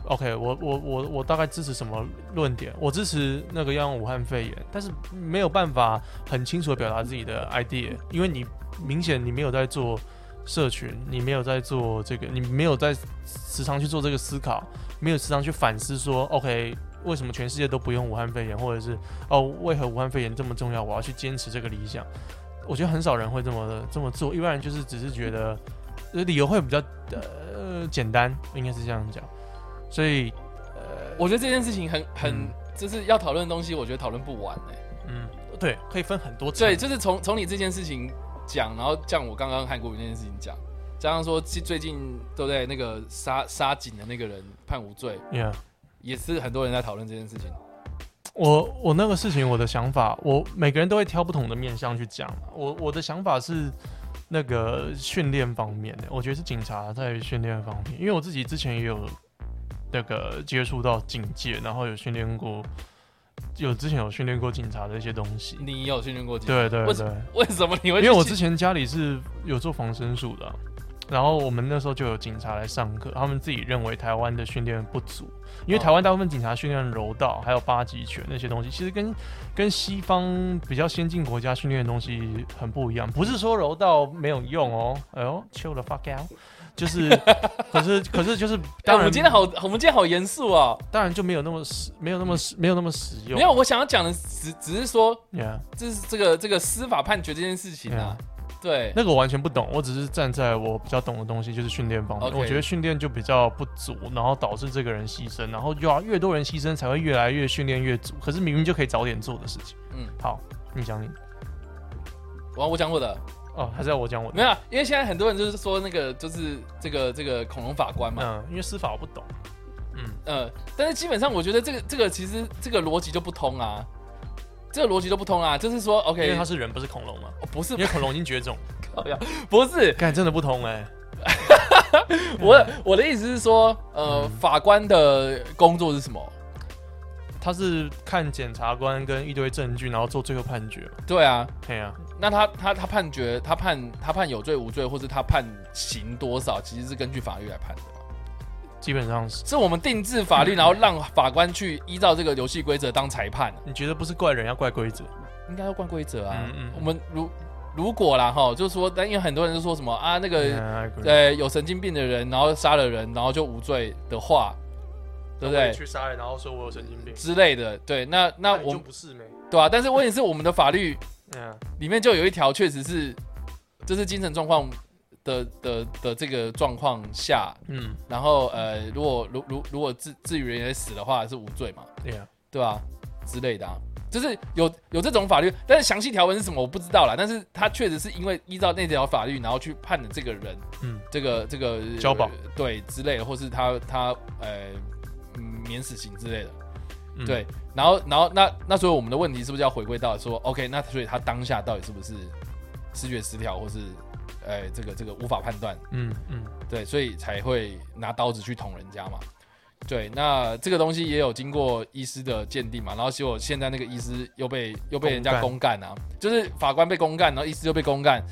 ，OK，我我我我大概支持什么论点，我支持那个要用武汉肺炎，但是没有办法很清楚的表达自己的 idea，因为你明显你没有在做社群，你没有在做这个，你没有在时常去做这个思考，没有时常去反思说，OK，为什么全世界都不用武汉肺炎，或者是哦，为何武汉肺炎这么重要，我要去坚持这个理想？我觉得很少人会这么这么做，一般人就是只是觉得呃理由会比较呃简单，应该是这样讲。所以呃，我觉得这件事情很很嗯就是要讨论的东西，我觉得讨论不完哎、嗯，对，可以分很多层对，就是从从你这件事情讲，然后像我刚刚韩国语那件事情讲，加上说最最近对不对？那个杀杀警的那个人判无罪，，Yeah。也是很多人在讨论这件事情。我我那个事情，我的想法，我每个人都会挑不同的面向去讲。我我的想法是那个训练方面的，我觉得是警察在训练方面，因为我自己之前也有那个接触到警戒，然后有训练过，有之前有训练过警察的一些东西。你有训练过警？对对对，为什么你会？因为我之前家里是有做防身术的啊、然后我们那时候就有警察来上课，他们自己认为台湾的训练不足，因为哦台湾大部分警察训练柔道还有八极拳那些东西，其实跟跟西方比较先进国家训练的东西很不一样。不是说柔道没有用哦，哎呦，chill the fuck out，就 是，可是可是就是，哎当然我们今天好，我们今天好严肃哦。当然就没有那么实，没有那么实，没有那么实用。没有，我想要讲的只只是说这是这个这个司法判决这件事情啊。对，那个我完全不懂，我只是站在我比较懂的东西，就是训练方面。我觉得训练就比较不足，然后导致这个人牺牲，然后就要越多人牺牲才会越来越训练越足。可是明明就可以早点做的事情。嗯，好，你讲你我我讲我的哦，还是要我讲我的？没有啊，因为现在很多人就是说那个就是这个这个恐龙法官嘛，嗯，因为司法我不懂。嗯，呃，但是基本上我觉得这个这个其实这个逻辑就不通啊，这个逻辑都不通啊，就是说 OK，因为他是人，不是恐龙嘛。哦不是因为恐龙已经绝种，靠呀，不是干真的不通哎、我我的意思是说，呃，嗯法官的工作是什么？他是看检察官跟一堆证据，然后做最后判决。对啊，对啊，那他他他判决他判他判有罪无罪，或是他判刑多少，其实是根据法律来判的嘛。基本上是。是我们定制法律，然后让法官去依照这个游戏规则当裁判，你觉得不是怪人，要怪规则？应该要怪规则啊。嗯嗯我们如如果啦哈，就是说，但因为很多人就说什么啊，那个 Yeah, 呃有神经病的人，然后杀了人，然后就无罪的话，对不对？去杀人，然后说我有神经病，之类的，对，那那你我就不是没，对啊，但是问题是我们的法律 嗯，里面就有一条，确实是就是精神状况的的的这个状况下，嗯，然后呃，如果如如如果至至于人也死的话，是无罪嘛，对呀，对吧、之类的啊，就是有有这种法律，但是详细条文是什么我不知道啦。但是他确实是因为依照那条法律，然后去判的这个人，嗯，这个这个交保。呃对之类的，或是他他呃嗯免死刑之类的，嗯。对，然后然后那那所以我们的问题是不是要回归到说，OK，那所以他当下到底是不是视觉失调，或是呃这个这个无法判断？嗯嗯，对，所以才会拿刀子去捅人家嘛。对，那这个东西也有经过医师的鉴定嘛，然后结果现在那个医师又被又被人家公干啊，就是法官被公干，然后医师又被公干，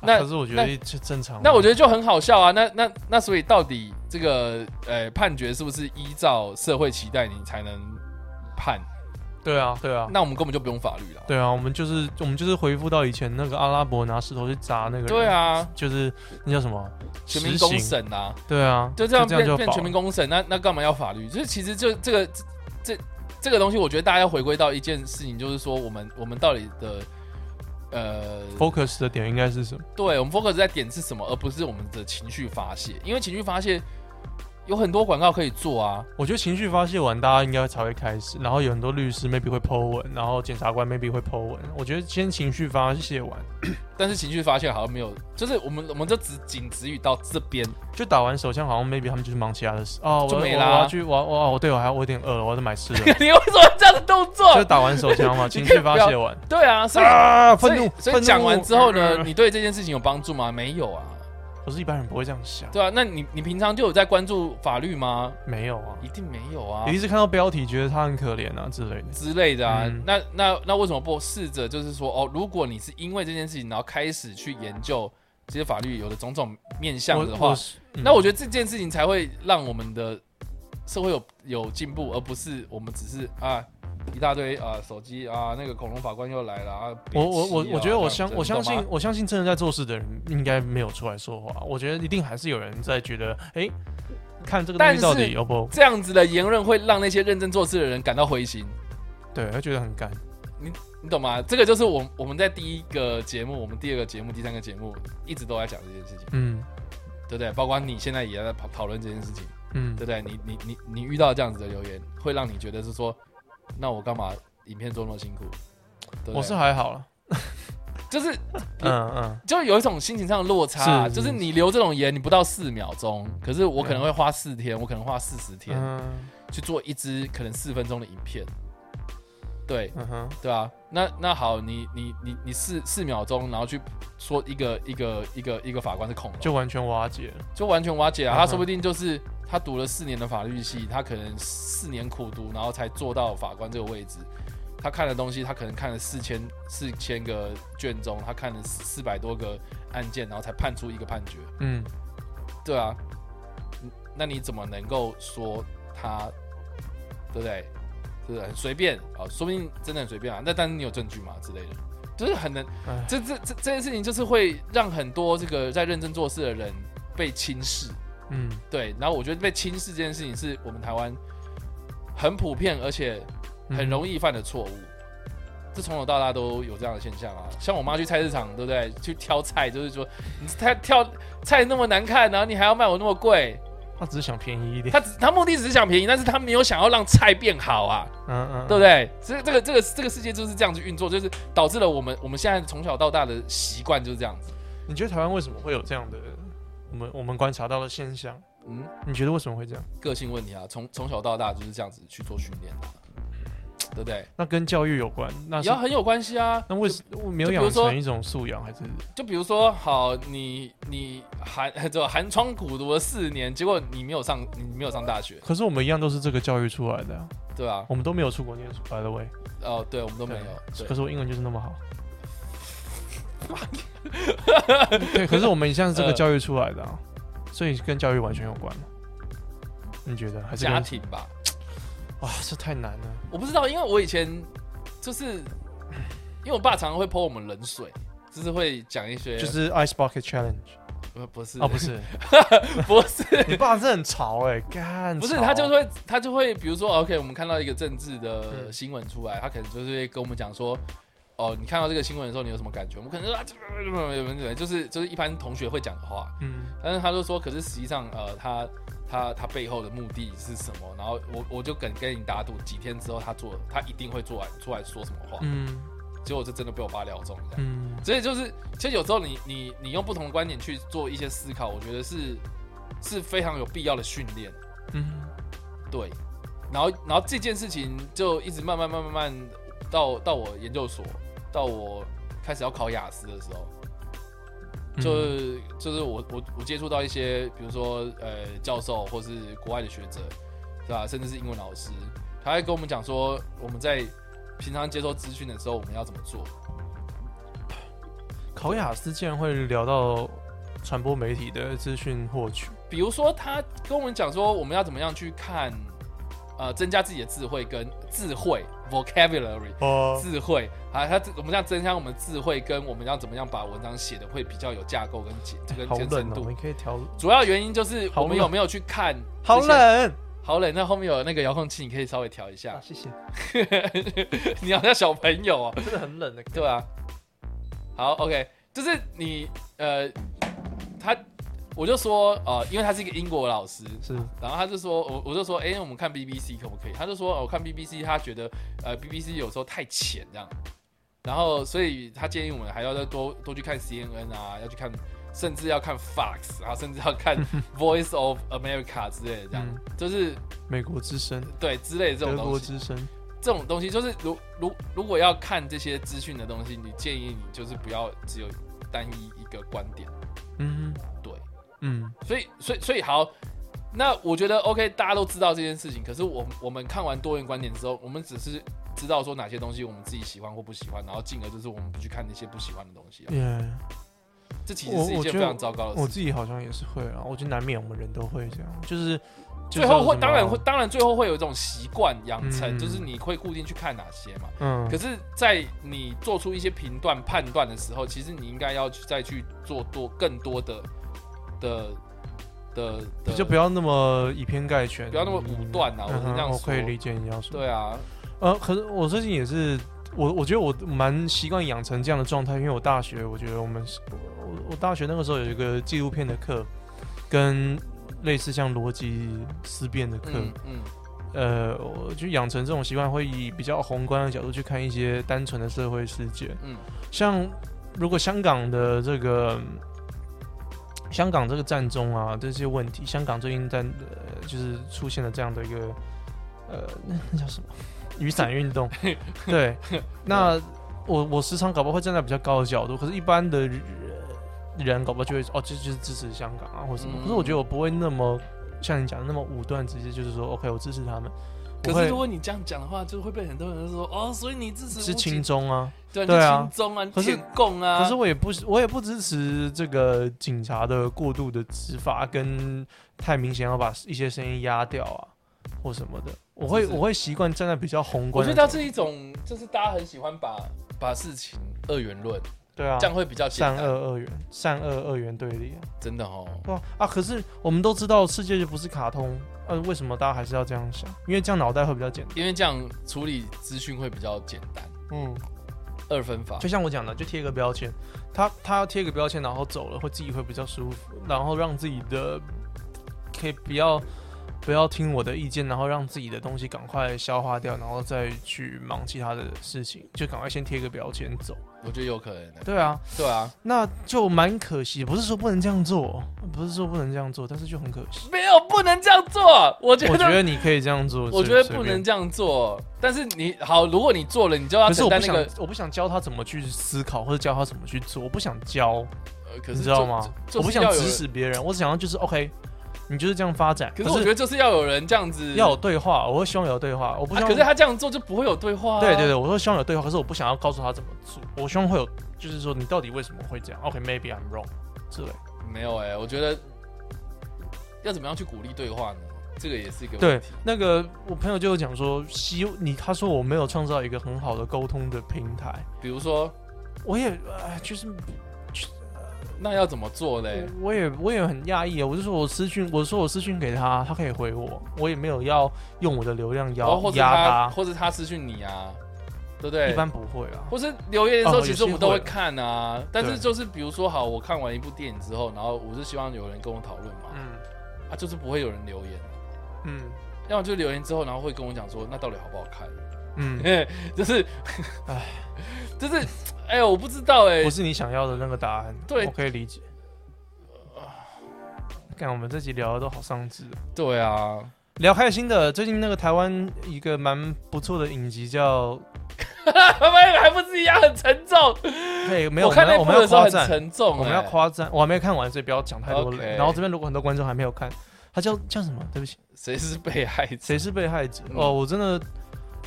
那啊可是我觉得就正常，那我觉得就很好笑啊。那那那所以到底这个呃判决是不是依照社会期待你才能判？对啊对啊，那我们根本就不用法律了。对啊，我们就是我们就是回复到以前那个阿拉伯拿石头去砸那个人，对，啊，就是那叫什么？全民公审啊，对啊，就这样变变全民公审，那那干嘛要法律？就是其实就这个这这这个东西，我觉得大家要回归到一件事情，就是说我们我们到底的呃，focus 的点应该是什么？对我们 focus 在点是什么，而不是我们的情绪发泄，因为情绪发泄有很多广告可以做啊，我觉得情绪发泄完，大家应该才会开始，然后有很多律师 maybe 会 Po 文，然后检察官 maybe 会 Po 文。我觉得先情绪发泄完，但是情绪发泄好像没有，就是我们我们就只仅止于到这边，就打完手枪，好像 maybe 他们就是忙其他的事哦，我就没啦我我要去，我要我要我对我还我有点饿了，我要去买吃的。你为什么这样的动作就？打完手枪嘛，情绪发泄完，对啊，所以、愤怒，所以讲完之后呢，呃你对这件事情有帮助吗？没有啊，可是一般人不会这样想，对啊，那你你平常就有在关注法律吗？没有啊，一定没有啊你一直看到标题觉得他很可怜啊之类的。之类的啊。嗯那那那为什么不试着就是说哦，如果你是因为这件事情，然后开始去研究这些法律有的种种面向的话那我觉得这件事情才会让我们的社会有有进步，而不是我们只是啊。一大堆啊，手机啊，那个恐龙法官又来了啊！别我我我我觉得我相我相信我相信真的在做事的人应该没有出来说话，我觉得一定还是有人在觉得，哎、看这个东西到底有不这样子的言论会让那些认真做事的人感到灰心。对，他觉得很干。你你懂吗？这个就是我我们在第一个节目、我们第二个节目、第三个节目一直都在讲这件事情，嗯对不对？包括你现在也在讨讨论这件事情，嗯对不对？你你你你遇到这样子的留言，会让你觉得是说，那我干嘛影片做那么辛苦？对对？我是还好了，就是嗯嗯，就有一种心情上的落差，是就是你留这种言，你不到四秒钟，可是我可能会花四天，我可能花四十天嗯。去做一支可能四分钟的影片，对，嗯哼，对啊，那那好，你你你你四四秒钟，然后去说一个一个一个一个法官是恐龙，就就完全瓦解了。就完全瓦解了。嗯他说不定就是他读了四年的法律系，他可能四年苦读，然后才做到法官这个位置。他看的东西，他可能看了四千四千个卷宗，他看了四百多个案件，然后才判出一个判决。嗯，对啊，嗯那你怎么能够说他，对不对？是很随便啊，说不定真的很随便啊。那但是你有证据吗之类的，就是很能哎，这这这这件事情，就是会让很多这个在认真做事的人被轻视。嗯对，然后我觉得被轻视这件事情是我们台湾很普遍，而且很容易。犯的错误。这从小到大都有这样的现象啊，像我妈去菜市场，对不对？去挑菜，就是说你挑挑菜那么难看，然后你还要卖我那么贵，他只是想便宜一点。他只他目的只是想便宜，但是他没有想要让菜变好啊，嗯嗯，对不对？这这个这个这个世界就是这样子运作，就是导致了我们我们现在从小到大的习惯就是这样子。你觉得台湾为什么会有这样的我们我们观察到的现象？嗯，你觉得为什么会这样？个性问题啊，从从小到大就是这样子去做训练的啊，对不对？那跟教育有关？那也要很有关系啊。那为什么没有养就比如说成一种素养，还是就比如说，好，你你寒 这寒窗苦读了四年，结果你没有上，你没有上大学，可是我们一样都是这个教育出来的、啊，对啊、我们都没有出国念书，by the way。哦，对，我们都没有。可是我英文就是那么好。对，可是我们一向是这个教育出来的啊，所以跟教育完全有关。你觉得还是家？庭吧，哇，这太难了。我不知道，因为我以前就是，因为我爸常常会泼我们冷水，就是会讲一些，就是 ice bucket challenge。不不是哦，不是，不是你爸是很潮哎，干不是，他就会他就会比如说 OK，我们看到一个政治的嗯新闻出来，他可能就是会跟我们讲说。哦，你看到这个新闻的时候，你有什么感觉？我们可能说啊，这个就是就是一般同学会讲的话，嗯但是他就说，可是实际上，呃，他他他背后的目的是什么？然后我我就跟跟你打赌，几天之后他做，他一定会做来出来说什么话。嗯结果就真的被我爸料中，这样。嗯所以就是，其实有时候你你你用不同的观点去做一些思考，我觉得是是非常有必要的训练。嗯对，然后然后这件事情就一直慢慢慢慢慢到到我研究所，到我开始要考雅思的时候，嗯就是就是我我我接触到一些，比如说呃教授或是国外的学者，对吧？甚至是英文老师，他会跟我们讲说，我们在平常接收资讯的时候，我们要怎么做。考雅思竟然会聊到传播媒体的资讯获取，比如说，他跟我们讲说，我们要怎么样去看，呃，增加自己的智慧跟智慧 vocabulary 哦智慧啊，他我们这样增加我们的智慧，跟我们要怎么样把文章写的会比较有架构跟结跟好冷哦，跟深度。你可以调，主要原因就是我们有没有去看，好，冷好冷。那后面有那个遥控器，你可以稍微调一下啊，。谢谢，你好像小朋友哦，真的很冷的，对啊。好，OK，就是你呃，他我就说呃，因为他是一个英国老师，是。然后他就说，我我就说，哎、我们看 BBC 可不可以？他就说，哦我看 BBC，他觉得呃 BBC 有时候太浅这样，然后所以他建议我们还要再多多去看 CNN 啊，要去看，甚至要看 Fox，然后 甚至要看 Voice of America 之类的，这样、嗯。就是美国之声，对之类的这种德国东西。之声，这种东西就是如如如果要看这些资讯的东西，你建议你就是不要只有单一一个观点，嗯对。嗯所以，所以，所以好，那我觉得 OK，大家都知道这件事情。可是我我们看完多元观点之后，我们只是知道说哪些东西我们自己喜欢或不喜欢，然后进而就是我们不去看那些不喜欢的东西啊。耶，这其实是一件非常糟糕的事我事。自己好像也是会啊，我觉得难免我们人都会这样，就是最后会，当然会，当然最后会有一种习惯养成，嗯就是你会固定去看哪些嘛。嗯可，是，在你做出一些评断、判断的时候，其实你应该要去再去做多更多的的的的，就不要那么以偏概全，不要那么武断啊我嗯是这样我可以理解你要说，对啊，呃，可是我最近也是，我我觉得我蛮习惯养成这样的状态，因为我大学，我觉得我们我我我大学那个时候有一个纪录片的课，跟类似像逻辑思辨的课，嗯嗯。呃，我就养成这种习惯，会以比较宏观的角度去看一些单纯的社会事件，嗯。像如果香港的这个。香港这个战中啊，这些问题，香港最近在呃，就是出现了这样的一个呃，那 那叫什么雨伞运动？对，那我我时常搞不好会站在比较高的角度，可是一般的人人搞不好就会哦，这就是支持香港啊，或什么。嗯可是我觉得我不会那么像你讲的那么武断，直接就是说 OK，我支持他们。可是如果你这样讲的话，就会被很多人说哦，所以你支持是亲景中啊，对对啊你亲中啊，可是舔共啊。可是我也不我也不支持这个警察的过度的执法，跟太明显要把一些声音压掉啊，或什么的。我会我会习惯站在比较宏观我。觉得它是一种，就是大家很喜欢把把事情二元论，对啊这，样会比较简善单。恶二元，善恶二元对立啊。真的哦，对啊，啊，可是我们都知道世界就不是卡通，呃，为什么大家还是要这样想？因为这样脑袋会比较简单。因为这样处理资讯会比较简单，嗯，二分法就。像我讲的，就贴一个标签，他他要贴一个标签，然后走了，会自己会比较舒服，然后让自己的可以不要不要听我的意见，然后让自己的东西赶快消化掉，然后再去忙其他的事情，就赶快先贴个标签走。我觉得有可能的。对啊，对啊，那就蛮可惜，不是说不能这样做，不是说不能这样做，但是就很可惜。没有不能这样做。我觉我觉得，你可以这样做，我觉得不能这样做。但是你好，如果你做了，你就要承担那个。我不想教他怎么去思考，或者教他怎么去做，我不想教，呃可是你知道吗？我不想指使别人，我只想要就是 OK，你就是这样发展。可是我觉得就是要有人这样子。要有对话，我会希望有对话，我不啊，希望。可是他这样做就不会有对话、啊。对对对，我说希望有对话，可是我不想要告诉他怎么做，我希望会有，就是说你到底为什么会这样？OK，maybe、I'm wrong 之类。没有哎、我觉得要怎么样去鼓励对话呢？这个也是一个对问题。，那个我朋友就有讲说，希你他说我没有创造一个很好的沟通的平台，比如说，我也呃就是。那要怎么做嘞？我也我也很讶异啊！我就说我私讯，我说我私讯给他，他可以回我，我也没有要用我的流量然后或者压压他，或者他私讯你啊，对不对？一般不会啊。或是留言的时候，哦其实我们都会看啊。但是就是比如说，好，我看完一部电影之后，然后我是希望有人跟我讨论嘛，嗯啊，就是不会有人留言，嗯要么就留言之后，然后会跟我讲说，那到底好不好看？嗯，就是，唉，就是，哎呦，我不知道哎不，是你想要的那个答案，对我可以理解。看我们这集聊的都好丧志哦，对啊，聊开心的。最近那个台湾一个蛮不错的影集叫，他们还不是一样很沉重？对，没有，我看那我们要我们部的时候很要夸赞，沉重，我们要哎夸赞，我还没看完，所以不要讲太多。然后这边如果很多观众还没有看，他叫叫什么？对不起，谁是被害者？谁是被害者？嗯哦，我真的，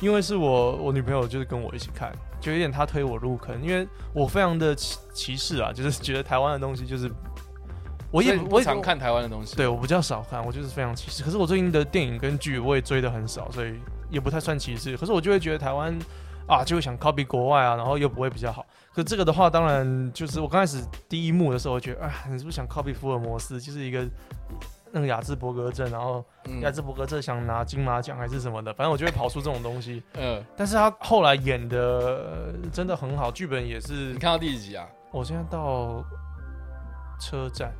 因为是我我女朋友就是跟我一起看，就有点她推我入坑，因为我非常的歧歧视啊，就是觉得台湾的东西就是，我也我也不常看台湾的东西，对我比较少看，我就是非常歧视。可是我最近的电影跟剧我也追的很少，所以也不太算歧视。可是我就会觉得台湾啊，就会想 copy 国外啊，然后又不会比较好。可这个的话，当然就是我刚开始第一幕的时候，我觉得啊，你是不是想 copy 福尔摩斯，就是一个那个雅兹伯格症，然后嗯雅兹伯格症想拿金马奖还是什么的，反正我就会跑出这种东西。嗯，但是他后来演的呃真的很好，剧本也是你看到第几集啊？我现在到车站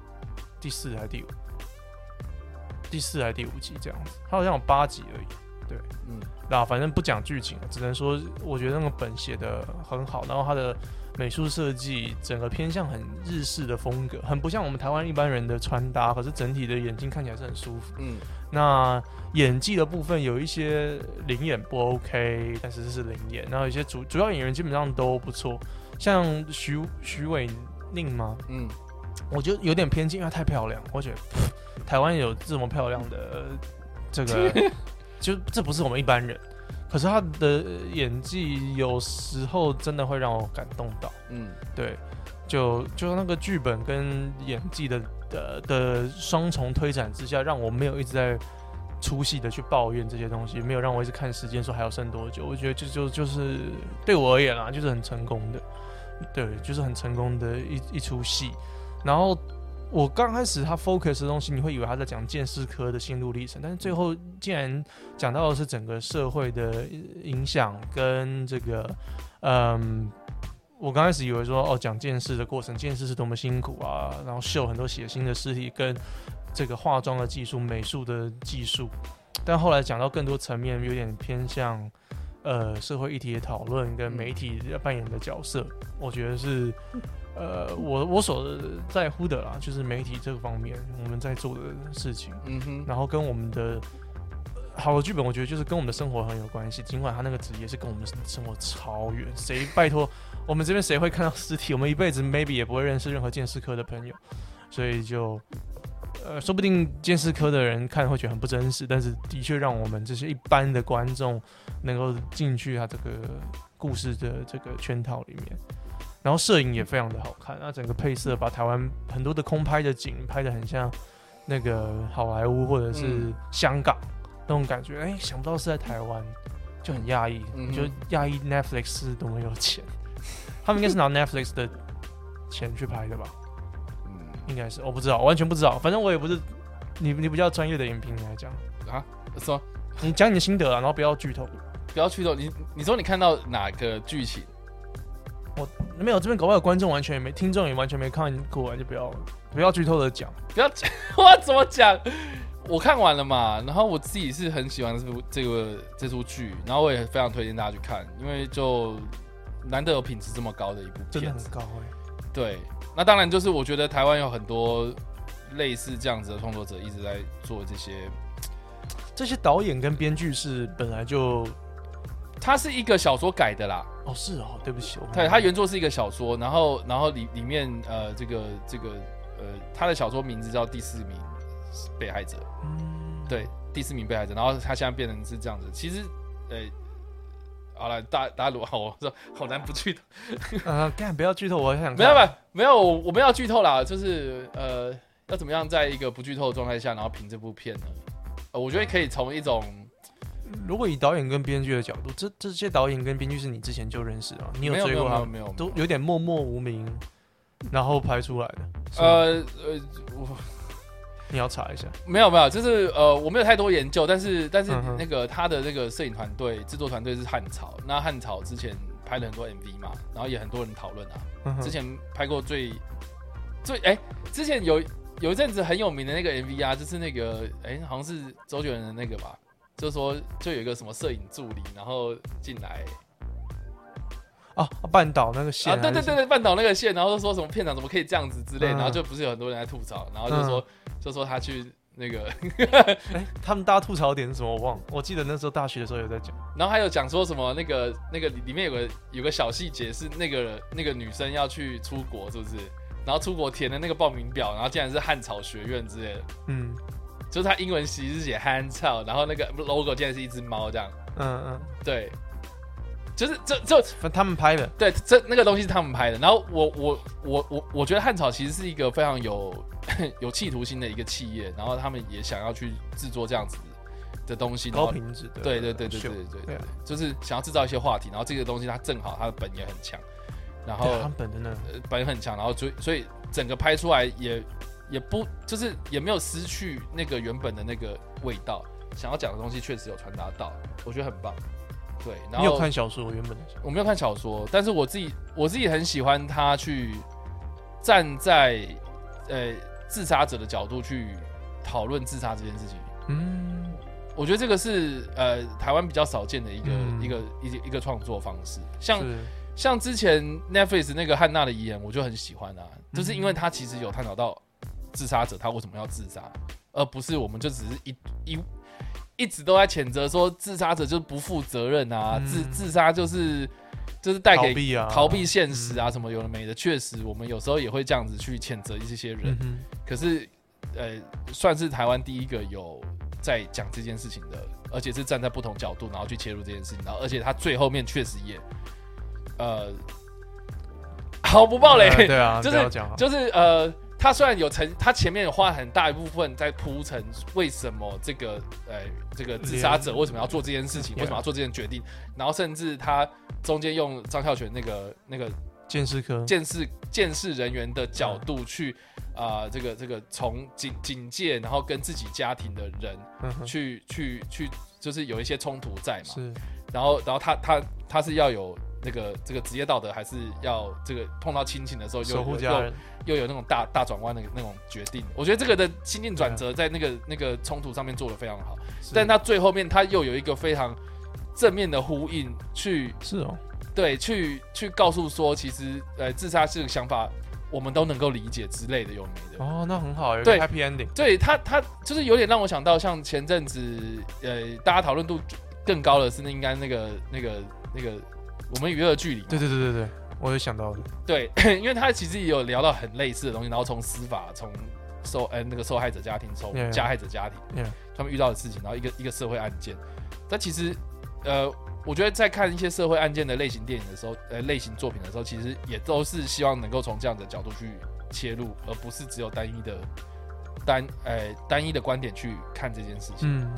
第四还是第五？第四还是第五集这样子？他好像有八集而已。对嗯，那反正不讲剧情，只能说我觉得那个本写的很好，然后他的美术设计整个偏向很日式的风格，很不像我们台湾一般人的穿搭，可是整体的眼睛看起来是很舒服。嗯，那演技的部分有一些灵演不 OK，但是这是灵演，然后有一些主主要演员基本上都不错，像徐徐伟宁吗？嗯，我觉得有点偏见，因为太漂亮。我觉得台湾有这么漂亮的这个，就这不是我们一般人。可是他的演技有时候真的会让我感动到。嗯，对，就就那个剧本跟演技的的的双重推展之下，让我没有一直在出戏的去抱怨这些东西，没有让我一直看时间说还要剩多久。我觉得就就就是对我而言啦，就是很成功的，对，就是很成功的一一出戏。然后我刚开始他 focus 的东西，你会以为他在讲剑士科的心路历程，但是最后竟然讲到的是整个社会的影响跟这个，嗯。我刚开始以为说，哦，讲剑士的过程，剑士是多么辛苦啊，然后秀很多血腥的尸体，跟这个化妆的技术、美术的技术，但后来讲到更多层面，有点偏向呃社会议题的讨论跟媒体扮演的角色，我觉得是呃我我所在乎的啦，就是媒体这个方面我们在做的事情，嗯哼，然后跟我们的好的剧本，我觉得就是跟我们的生活很有关系。尽管他那个职业是跟我们的生活超远，谁拜托我们这边谁会看到尸体？我们一辈子 maybe 也不会认识任何鉴识科的朋友，所以就呃，说不定鉴识科的人看会觉得很不真实，但是的确让我们这些一般的观众能够进去他这个故事的这个圈套里面。然后摄影也非常的好看，那整个配色把台湾很多的空拍的景拍的很像那个好莱坞或者是嗯香港那种感觉，哎、想不到是在台湾，就很讶异，嗯哼就讶异 Netflix 是多么有钱，他们应该是拿 Netflix 的钱去拍的吧？嗯应该是，我不知道，完全不知道，反正我也不是你你比较专业的影评来讲，啊，说你讲你的心得啊，然后不要剧透。不要剧透，你你说你看到哪个剧情？没有，这边搞不好有观众完全也没，听众也完全没看过，就不要不要剧透的讲。不要讲，我怎么讲？我看完了嘛，然后我自己是很喜欢这部这个这出剧，然后我也非常推荐大家去看，因为就难得有品质这么高的一部真的片子。很高哎、对，那当然就是我觉得台湾有很多类似这样子的创作者一直在做这些。这些导演跟编剧是本来就它是一个小说改的啦，哦是哦，对不起，我对，它原作是一个小说，然后然后里里面呃这个这个呃他的小说名字叫《第四名被害者》，嗯。对，第四名被害者，然后他现在变成是这样子。其实，呃，好了，大大家如果好，我说好难不剧透，呃，干不要剧透，我还想看。没有没有没有，我我们要剧透啦，就是呃，要怎么样在一个不剧透的状态下，然后评这部片呢？呃，我觉得可以从一种如果以导演跟编剧的角度，这这些导演跟编剧是你之前就认识啊？你有没有没有追过他们？没有没有都有点默默无名，然后拍出来的。呃呃，我 你要查一下。没有没有，就是呃，我没有太多研究，但是但是那个他的那个摄影团队、制作团队是汉朝，那汉朝之前拍了很多 MV 嘛，然后也很多人讨论啊。嗯之前拍过最最哎、之前有有一阵子很有名的那个 MV 啊，就是那个哎、好像是周杰伦的那个吧，就是说就有一个什么摄影助理，然后进来啊，半岛那个线啊，对对对对，半岛那个线，然后就说什么片场怎么可以这样子之类，嗯然后就不是有很多人在吐槽，然后就说、就说他去那个，哎，他们大家吐槽点是什么？我忘了。我记得那时候大学的时候有在讲。然后还有讲说什么那个那个里面有个有个小细节是那个那个女生要去出国是不是？然后出国填的那个报名表，然后竟然是汉朝学院之类的，嗯就是他英文其实是写汉朝，然后那个 logo 竟然是一只猫这样，嗯嗯，对，就是这这他们拍的。对，这那个东西是他们拍的。然后我我我我我觉得汉草其实是一个非常有 有企图心的一个企业，然后他们也想要去制作这样子的东西，然高后品质的，对对对对对秀对对对对啊，就是想要制造一些话题。然后这个东西它正好它的本也很强，然后对啊他们本真的，呃本很强，然后所以所以整个拍出来也也不就是也没有失去那个原本的那个味道，想要讲的东西确实有传达到，我觉得很棒。对，然后你有看小说原本的？我没有看小说，但是我自己我自己很喜欢他去站在呃自杀者的角度去讨论自杀这件事情。嗯，我觉得这个是呃台湾比较少见的一个、嗯一个一个一个创作方式。像像之前 Netflix 那个汉娜的遗言，我就很喜欢啊，嗯就是因为他其实有探讨到自杀者他为什么要自杀，而不是我们就只是一一一直都在谴责说自杀者就是不负责任啊，嗯。自自杀就是就是带给逃避啊，逃避现实啊，什么有的没的，确实我们有时候也会这样子去谴责一些人。嗯可是，呃，算是台湾第一个有在讲这件事情的，而且是站在不同角度，然后去切入这件事情，然后而且他最后面确实也，呃，好不暴，雷，呃对啊，就是就是呃，他虽然有成，他前面有花很大一部分在铺陈为什么这个呃这个自杀者为什么要做这件事情，为什么要做这件决定，然后甚至他中间用张孝全那个那个见识科，监视监视人员的角度去啊、这个这个从警警戒，然后跟自己家庭的人嗯去去去，就是有一些冲突在嘛。是。然后然后他他他是要有那个这个职业道德，还是要这个碰到亲情的时候又守护有家人，又又有那种大大转弯的那种决定？我觉得这个的心境转啊折在那个那个冲突上面做的非常好，但他最后面他又有一个非常正面的呼应去是哦，对，去去告诉说，其实呃，自杀这个想法我们都能够理解之类的，有没的。哦，那很好，有对。happy ending，对他，他就是有点让我想到，像前阵子呃，大家讨论度更高的是那应该那个那个那个我们娱乐剧里嘛，对对对对对，我有想到的，对，因为他其实也有聊到很类似的东西，然后从司法从受呃那个受害者家庭从加害者家庭.他们遇到的事情，然后一个一个社会案件，但其实呃，我觉得在看一些社会案件的类型电影的时候，呃，类型作品的时候，其实也都是希望能够从这样的角度去切入，而不是只有单一的单呃单一的观点去看这件事情。嗯，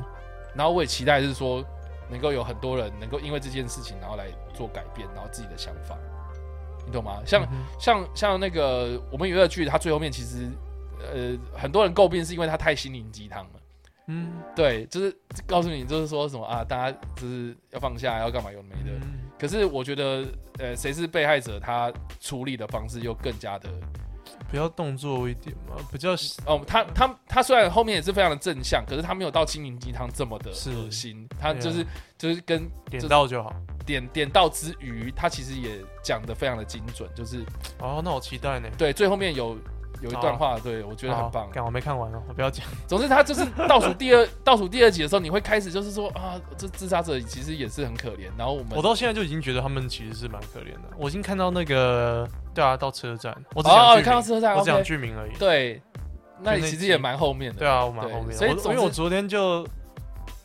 然后我也期待是说，能够有很多人能够因为这件事情，然后来做改变，然后自己的想法，你懂吗？像、嗯像像那个我们娱乐剧，它最后面其实呃很多人诟病是因为它太心灵鸡汤了。嗯对，就是告诉你，就是说什么啊，大家就是要放下，要干嘛有没的。嗯可是我觉得，呃，谁是被害者，他处理的方式又更加的比较动作一点嘛，比较哦，他他他虽然后面也是非常的正向，可是他没有到心灵鸡汤这么的恶心，他就是就是跟点到就好。点点到之余，他其实也讲的非常的精准，就是哦，那我期待呢。对最后面有有一段话，对我觉得很棒好。干，我没看完哦，我不要讲。总之，他就是倒数第二 倒数第二集的时候，你会开始就是说啊，这自杀者其实也是很可怜。然后我们我到现在就已经觉得他们其实是蛮可怜的。我已经看到那个，对啊，到车站，我只哦你，看到车站我只讲剧名而已。对，那你其实也蛮后面的。对啊，我蛮后面的。所以我因为我昨天就，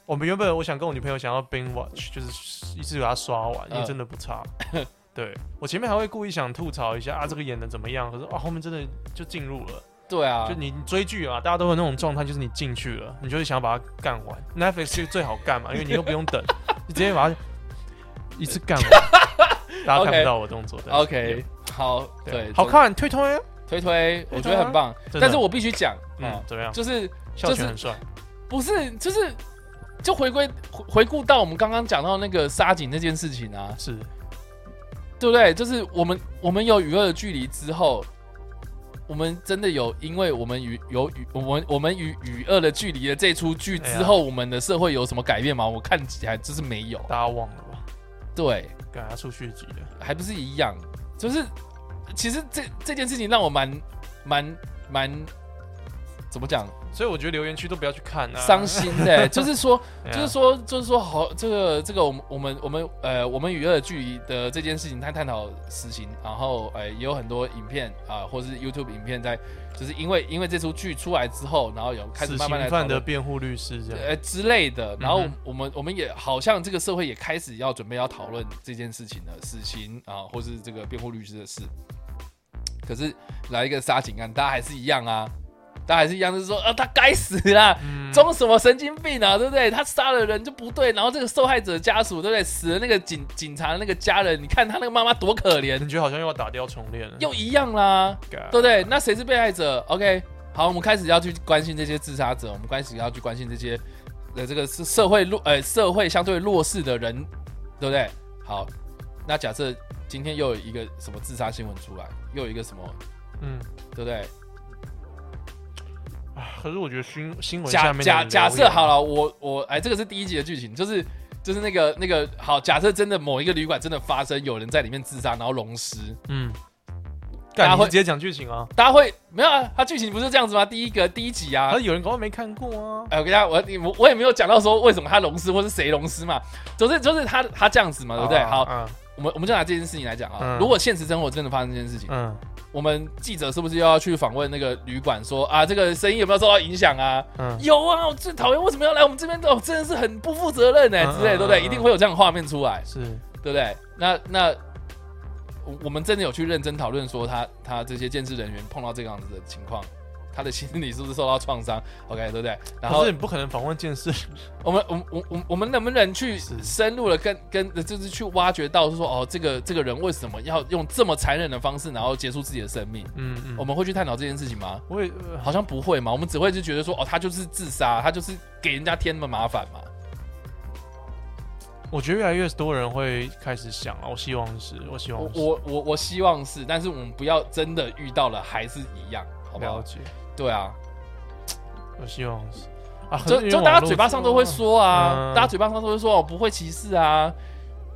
我们原本我想跟我女朋友想要 binge watch，就是一次把它刷完，因为嗯真的不差。对我前面还会故意想吐槽一下啊，这个演的怎么样？可是啊，后面真的就进入了。对啊就，你你追剧啊，大家都有那种状态，就是你进去了，你就是想要把它干完。Netflix 就最好干嘛，因为你又不用等，你直接把它一次干完。大家看不到我动作的 OK，好，对，好看，推推，推推，我觉得很棒。但是我必须讲嗯啊，，怎么样？就是就是很帅，不是就是就回归回回顾到我们刚刚讲到那个沙井那件事情啊，是对不对？就是我们我们有与恶的距离之后，我们真的有，因为我们与有与我们我们与与恶的距离的这出剧之后，我们的社会有什么改变吗？我看起来就是没有。大家忘了吧？对，给他出血迹的，还不是一样，就是其实这这件事情让我蛮蛮蛮怎么讲所以我觉得留言区都不要去看啊，伤心的、就是说就是说，就是说，好，这个这个，我们我们我们呃，我们与恶的距离的这件事情，他探讨死刑，然后呃，也有很多影片啊、或是 YouTube 影片在，就是因为因为这出剧出来之后，然后有开始慢慢来刑犯的辩护律师这样，呃之类的，然后我们我们也好像这个社会也开始要准备要讨论这件事情了，死刑啊，或是这个辩护律师的事。可是来一个杀警案，大家还是一样啊，大家还是一样，就是说啊，他该死啦，嗯装什么神经病啊，对不对？他杀了人就不对，然后这个受害者家属，对不对？死了那个警警察的那个家人，你看他那个妈妈多可怜，你觉得好像又要打掉重练了，又一样啦，干对不对？那谁是被害者？OK，好，我们开始要去关心这些自杀者，我们开始要去关心这些呃这个是社会弱呃社会相对弱势的人，对不对？好，那假设今天又有一个什么自杀新闻出来，又有一个什么，嗯。对不对？啊可是我觉得新新闻假假假设好了，我我哎，这个是第一集的剧情，就是就是那个那个好，假设真的某一个旅馆真的发生有人在里面自杀，然后溶尸，嗯，大家会直接讲剧情啊？大家会没有啊？他剧情不是这样子吗？第一个第一集啊可，是有人搞不好没看过啊。哎，我跟大家我你我我也没有讲到说为什么他溶尸或是谁溶尸嘛，总之就是他他这样子嘛，对不对？好，嗯我们我们就拿这件事情来讲啊，嗯如果现实生活真的发生这件事情，嗯我们记者是不是又要去访问那个旅馆说啊，这个生意有没有受到影响啊？嗯，有啊，我最讨厌为什么要来我们这边哦，真的是很不负责任呢、嗯之类，对不对？嗯嗯一定会有这样的画面出来，是对不对？那那我我们真的有去认真讨论说他他这些建制人员碰到这个样子的情况，他的心理是不是受到创伤？OK，对不对？然后可是你不可能访问见识，我们我我我我们能不能去深入的跟跟就是去挖掘到说哦，这个这个人为什么要用这么残忍的方式，然后结束自己的生命？嗯嗯，我们会去探讨这件事情吗？我也呃好像不会嘛，我们只会就觉得说哦，他就是自杀，他就是给人家添那么麻烦嘛。我觉得越来越多人会开始想啊，我希望是，我希望是我我我我希望是，但是我们不要真的遇到了还是一样，好不好？了解，对啊，我希望是。啊，就就大家嘴巴上都会说啊，嗯。大家嘴巴上都会说我不会歧视啊，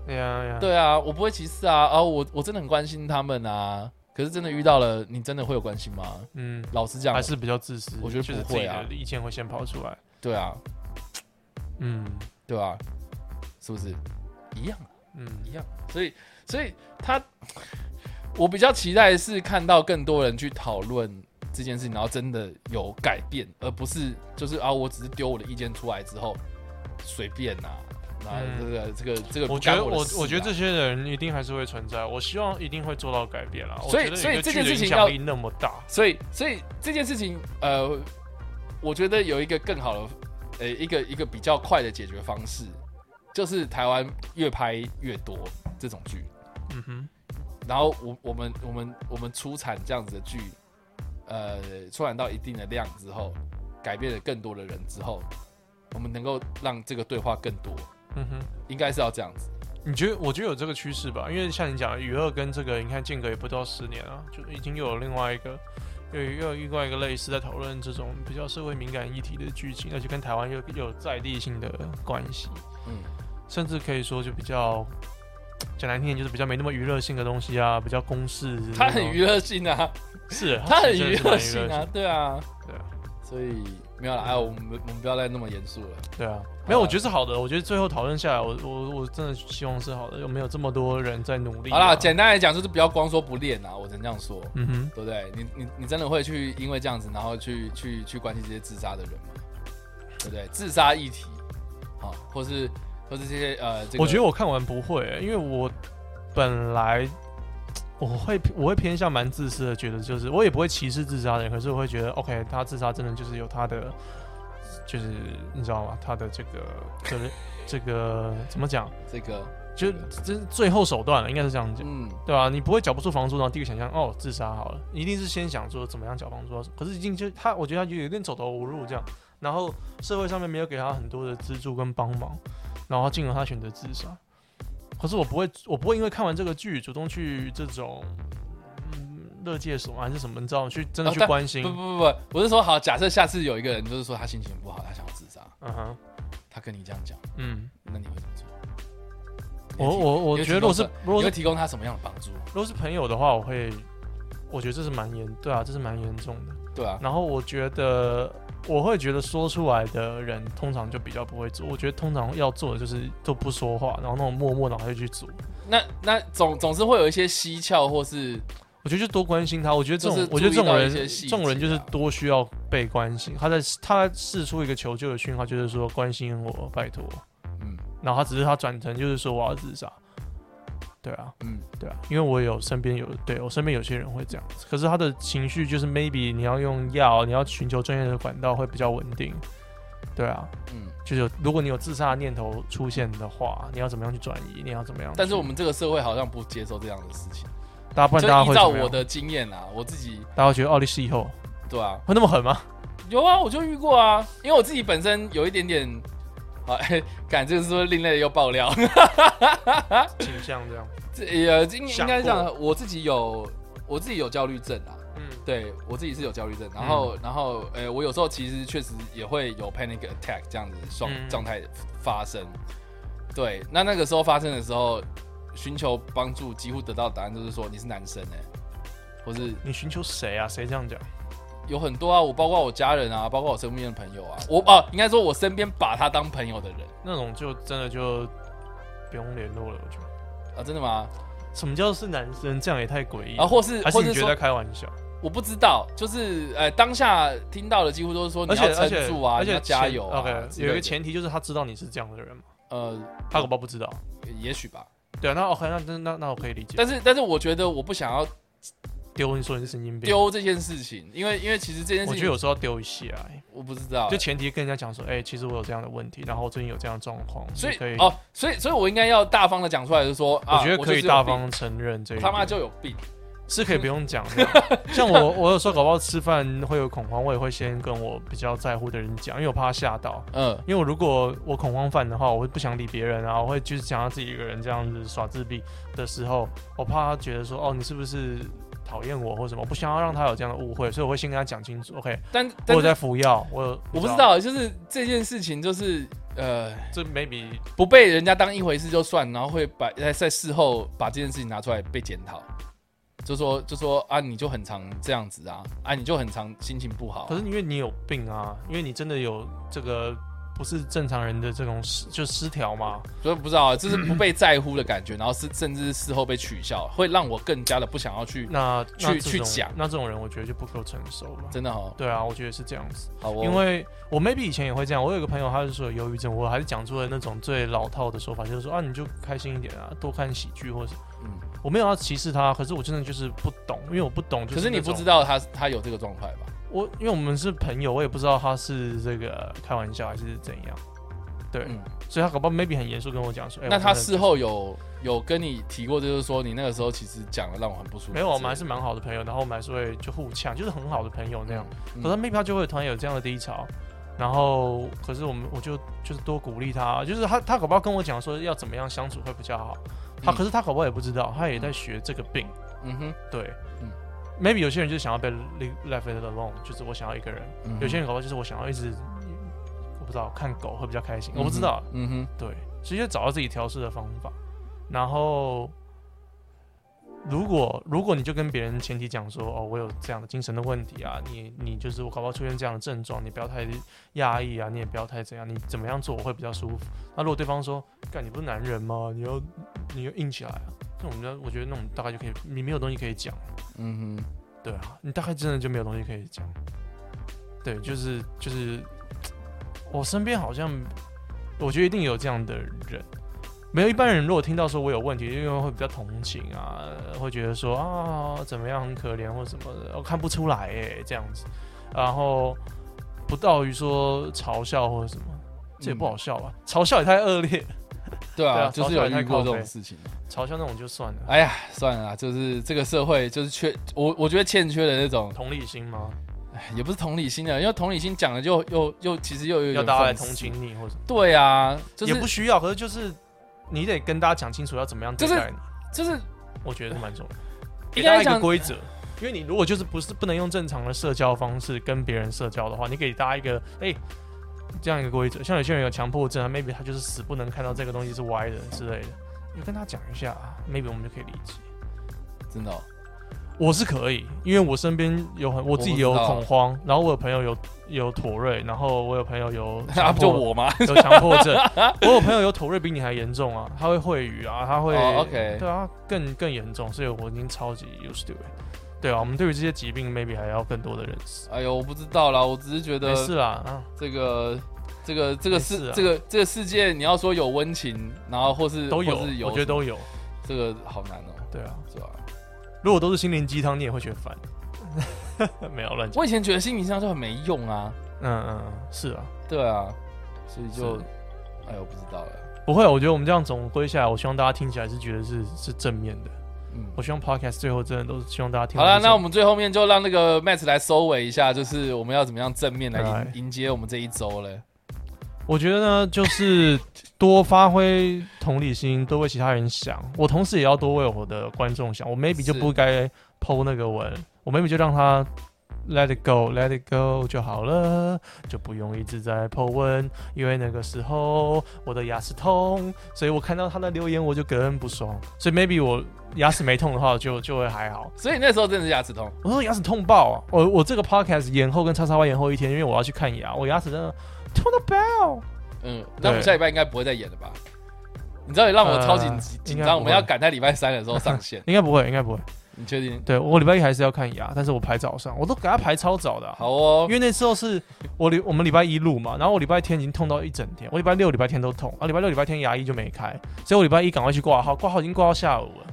对呀呀，对啊，我不会歧视啊，啊，我我真的很关心他们啊。可是真的遇到了，你真的会有关心吗？嗯，老实讲还，是比较自私，我觉得就是不会啊。意见会先跑出来，对啊，嗯。对啊，是不是？一样？嗯。一样。所以，所以他，我比较期待的是看到更多人去讨论这件事情，然后真的有改变，而不是就是啊，我只是丢我的意见出来之后随便呐、那嗯这个、这个这个不我觉得我我觉得这些人一定还是会存在，我希望一定会做到改变啦。我所以所以这件事情要那么大，所以所以这件事情，呃，我觉得有一个更好的，呃，一个一个比较快的解决方式，就是台湾越拍越多这种剧。嗯哼，然后我我们我们我们出产这样子的剧，呃，出产到一定的量之后，改变了更多的人之后，我们能够让这个对话更多，嗯哼。应该是要这样子。你觉得？我觉得有这个趋势吧，因为像你讲，娱乐跟这个，你看间隔也不到十年啊，就已经又有另外一个，又有又有另外一个类似在讨论这种比较社会敏感议题的剧情，而且跟台湾又又有在地性的关系，嗯，甚至可以说就比较讲难听点，就是比较没那么娱乐性的东西啊，比较公式。它很娱乐性啊，是，他很娱乐性啊，对啊，对啊，所以没有了，哎，我们我们不要再那么严肃了。对啊，没有，我觉得是好的。我觉得最后讨论下来，我我我真的希望是好的，有没有这么多人在努力啊、好啦，简单来讲就是不要光说不练啊，我只能这样说，嗯哼，对不对？你你你真的会去因为这样子，然后去去去关心这些自杀的人吗？对不对？自杀议题，好，或是或是这些呃，这个我觉得我看完不会、因为我本来我会我会偏向蛮自私的，觉得就是我也不会歧视自杀的人，可是我会觉得 OK，他自杀真的就是有他的，就是你知道吗？他的这个这个这个怎么讲？这个就这是最后手段了，应该是这样讲。嗯，对吧、你不会缴不出房租，然后第一个想象哦自杀好了，一定是先想说怎么样缴房租。可是已经就他，我觉得他就有点走投无路这样，然后社会上面没有给他很多的资助跟帮忙，然后进而他选择自杀。可是我不会，我不会因为看完这个剧主动去这种嗯乐界所还是什么，你知道去真的去关心。不不不不，我是说好，假设下次有一个人就是说他心情不好，他想要自杀，嗯哼，他跟你这样讲，嗯，那你会怎么做？我我我觉得如果是如果是提供他什么样的帮助？如果是朋友的话，我会，我觉得这是蛮严，对啊，这是蛮严重的。对啊，然后我觉得，我会觉得说出来的人通常就比较不会做。我觉得通常要做的就是都不说话，然后那种默默然后就去做。那那总总是会有一些蹊跷，或是我觉得就多关心他。我觉得这种就是，我觉得这种人，这种人就是啊多需要被关心。他在他在试出一个求救的讯号，就是说关心我，拜托。嗯然后他只是他转成就是说我要自杀。对啊，嗯，对啊，因为我有身边有对我身边有些人会这样子，可是他的情绪就是 maybe 你要用药，你要寻求专业的管道会比较稳定。对啊，嗯。就是如果你有自杀的念头出现的话，你要怎么样去转移？你要怎么样？但是我们这个社会好像不接受这样的事情。大家不然就大家会怎么样依照我，的经验啊，我自己大家会觉得奥利是以后对啊，会那么狠吗？有啊，我就遇过啊，因为我自己本身有一点点啊，感这个是说另类的又爆料，倾向这样，这也应应该是这样过，我自己有我自己有焦虑症啊，嗯，对我自己是有焦虑症，然后、然后呃，我有时候其实确实也会有 panic attack 这样子状嗯状态发生。对，那那个时候发生的时候，寻求帮助几乎得到的答案就是说你是男生哎、或是你寻求谁啊？谁这样讲？有很多啊，我包括我家人啊，包括我身边的朋友啊，我啊应该说我身边把他当朋友的人那种就真的就不用联络了，我觉得。啊，真的吗？什么叫是男生？这样也太诡异了。啊，或是还是你觉得开玩笑？我不知道，就是呃当下听到的几乎都是说你要而且而且撑住啊，而且加前油啊 OK，之类有一个前提就是他知道你是这样的人嘛，呃，他恐怕不知道。也许吧。对啊，那 OK，那那那那我可以理解。但是但是我觉得我不想要丢你说你是神经病，丢这件事情，因为因为其实这件事情我觉得有时候要丢一下、欸，我不知道欸，就前提跟人家讲说，哎、其实我有这样的问题，然后我最近有这样的状况，所以可以，哦，所以所以我应该要大方的讲出来，就是说啊，我觉得可以大方承认这一点，他妈就有病，是可以不用讲的。像我，我有时候搞不好吃饭会有恐慌，我也会先跟我比较在乎的人讲，因为我怕他吓到。嗯。因为我如果我恐慌犯的话，我会不想理别人啊，我会就是想要自己一个人这样子耍自闭的时候，我怕他觉得说，哦，你是不是讨厌我或什么？我不想要让他有这样的误会，所以我会先跟他讲清楚。OK，但我在服药，我有我不知，道，就是这件事情就是呃这 maybe 不被人家当一回事就算，然后会把在在事后把这件事情拿出来被检讨，就说就说啊你就很常这样子啊啊你就很常心情不好啊、可是因为你有病啊，因为你真的有这个不是正常人的这种失就失调嘛。所以不知道啊，就是不被在乎的感觉，然后是甚至是事后被取笑，会让我更加的不想要去，那那去去讲那这种人我觉得就不够成熟了。真的哦，对啊，我觉得是这样子，好哦，因为我 maybe 以前也会这样。我有一个朋友，他是说有忧郁症，我还是讲出了那种最老套的说法，就是说啊，你就开心一点啊，多看喜剧或者。嗯，我没有要歧视他，可是我真的就是不懂，因为我不懂。可是你不知道道他他有这个状态吧？我，因为我们是朋友，我也不知道他是这个开玩笑还是怎样。对，嗯，所以他搞不好 maybe 很严肃跟我讲说，哎、那他事后有有跟你提过，就是说你那个时候其实讲了让我很不舒服。没有，我们还是蛮好的朋友，然后我们还是会就互呛，就是很好的朋友那样。嗯可是 maybe 他就会突然有这样的低潮，然后可是我们我就就是多鼓励他，就是他他搞不好跟我讲说要怎么样相处会比较好，他、嗯。可是他搞不好也不知道，他也在学这个病，嗯哼，对，嗯 maybe 有些人就是想要被 left alone，就是我想要一个人，嗯有些人搞不好就是我想要一直我不知道看狗会比较开心，我不知道，嗯哼，对，直接找到自己调试的方法。然后，如果如果你就跟别人前提讲说，哦，我有这样的精神的问题啊，你你就是我搞不好出现这样的症状，你不要太压抑啊，你也不要太怎样，你怎么样做我会比较舒服。那如果对方说，干你不是男人吗？你要你要硬起来啊，这种人我觉得那种大概就可以，你没有东西可以讲。嗯哼，对啊，你大概真的就没有东西可以讲。对，就是就是，我身边好像，我觉得一定有这样的人。没有一般人，如果听到说我有问题，因为会比较同情啊，会觉得说啊怎么样很可怜或什么的，我看不出来哎这样子，然后不到于说嘲笑或者什么，这也不好笑吧？嘲笑也太恶劣，对啊，就是有遇过这种事情。嘲笑那种就算了，哎呀，算了啦，就是这个社会就是缺我，我觉得欠缺的那种，同理心吗？也不是同理心的，因为同理心讲了就又又其实又有要大家来同情你，或者对啊，就是也不需要，可是就是你得跟大家讲清楚要怎么样对待你，就是我觉得是蛮重要的。给大家一个规则，因为你如果就是不是不能用正常的社交方式跟别人社交的话，你给大家一个哎、这样一个规则。像有些人有强迫症啊，maybe 他就是死不能看到这个东西是歪的之类的，你跟他讲一下，maybe 我们就可以理解。真的哦、我是可以，因为我身边有很我自己有恐慌，然后我有朋友有有妥瑞，然后我有朋友有 啊，不就我吗？有强迫症，我有朋友有妥瑞比你还严重啊，他会秽语啊，他会、哦，OK 对啊，更更严重，所以我已经超级 used to it。对啊，我们对于这些疾病 maybe 还要更多的认识。哎呦，我不知道啦，我只是觉得没事啦，啊，这个这个这个世这个这个世界，你要说有温情，然后或是都有，是有，我觉得都有。这个好难哦、对啊，是吧？如果都是心灵鸡汤，你也会觉得烦。没有乱讲。我以前觉得心灵鸡汤就很没用啊，嗯嗯，嗯，是啊，对啊，所以就，哎呦，不知道了，不会，我觉得我们这样总归下来，我希望大家听起来是觉得是是正面的。嗯。我希望 podcast 最后真的都是希望大家听好了。那我们最后面就让那个 Matt 来收尾一下，就是我们要怎么样正面来来迎 迎接我们这一周嘞？我觉得呢，就是多发挥同理心，多为其他人想。我同时也要多为我的观众想。我 maybe 就不该剖那个文，我 maybe 就让他 let it go，let it go 就好了，就不用一直在剖文。因为那个时候我的牙齿痛，所以我看到他的留言我就更不爽。所以 maybe 我牙齿没痛的话就就会还好。所以那时候真的是牙齿痛，我说牙齿痛爆啊！我我这个 podcast 延后跟叉叉 Y 延后一天，因为我要去看牙，我牙齿真的痛到爆。嗯，那我们下礼拜应该不会再演了吧？你知道，也让我超级呃紧紧张，我们要赶在礼拜三的时候上线，应该不会，应该不会。你确定？对我礼拜一还是要看牙，但是我排早上，我都给他排超早的啊、好哦因，为那时候是我礼我们礼拜一录嘛，然后我礼拜天已经痛到一整天，我礼拜六、礼拜天都痛，啊，礼拜六、礼拜天牙医就没开，所以我礼拜一赶快去挂号，挂号已经挂到下午了，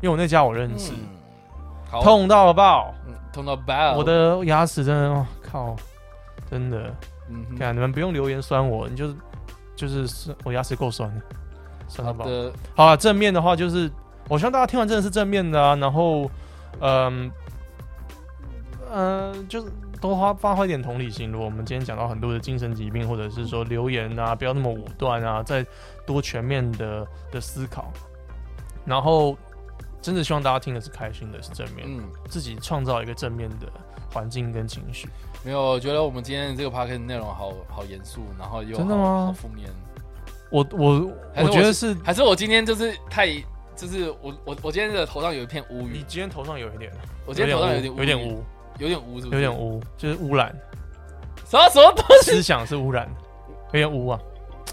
因为我那家我认识，嗯，好，痛到爆，嗯，痛到爆，我，的牙齿真的，哦靠，真的，嗯，看你们不用留言酸我，你就是就是酸我牙齿够酸的，酸到爆。好的，好啊，正面的话就是，我希望大家听完真的是正面的啊，然后，嗯，嗯、就是多发发挥一点同理心。如果我们今天讲到很多的精神疾病，或者是说留言啊，不要那么武断啊，再多全面的的思考，然后真的希望大家听的是开心的，是正面的，嗯，自己创造一个正面的环境跟情绪。没有，我觉得我们今天这个 p a r k 内容好好严肃，然后又好真的吗好负面，我我我觉得是还是我今天就是太，就是我我我今天的头上有一片乌云，你今天头上有一点，我今天头上有点有点乌有点污，是不是？有点污，就是污染。什么什么东西？思想是污染，有点污啊，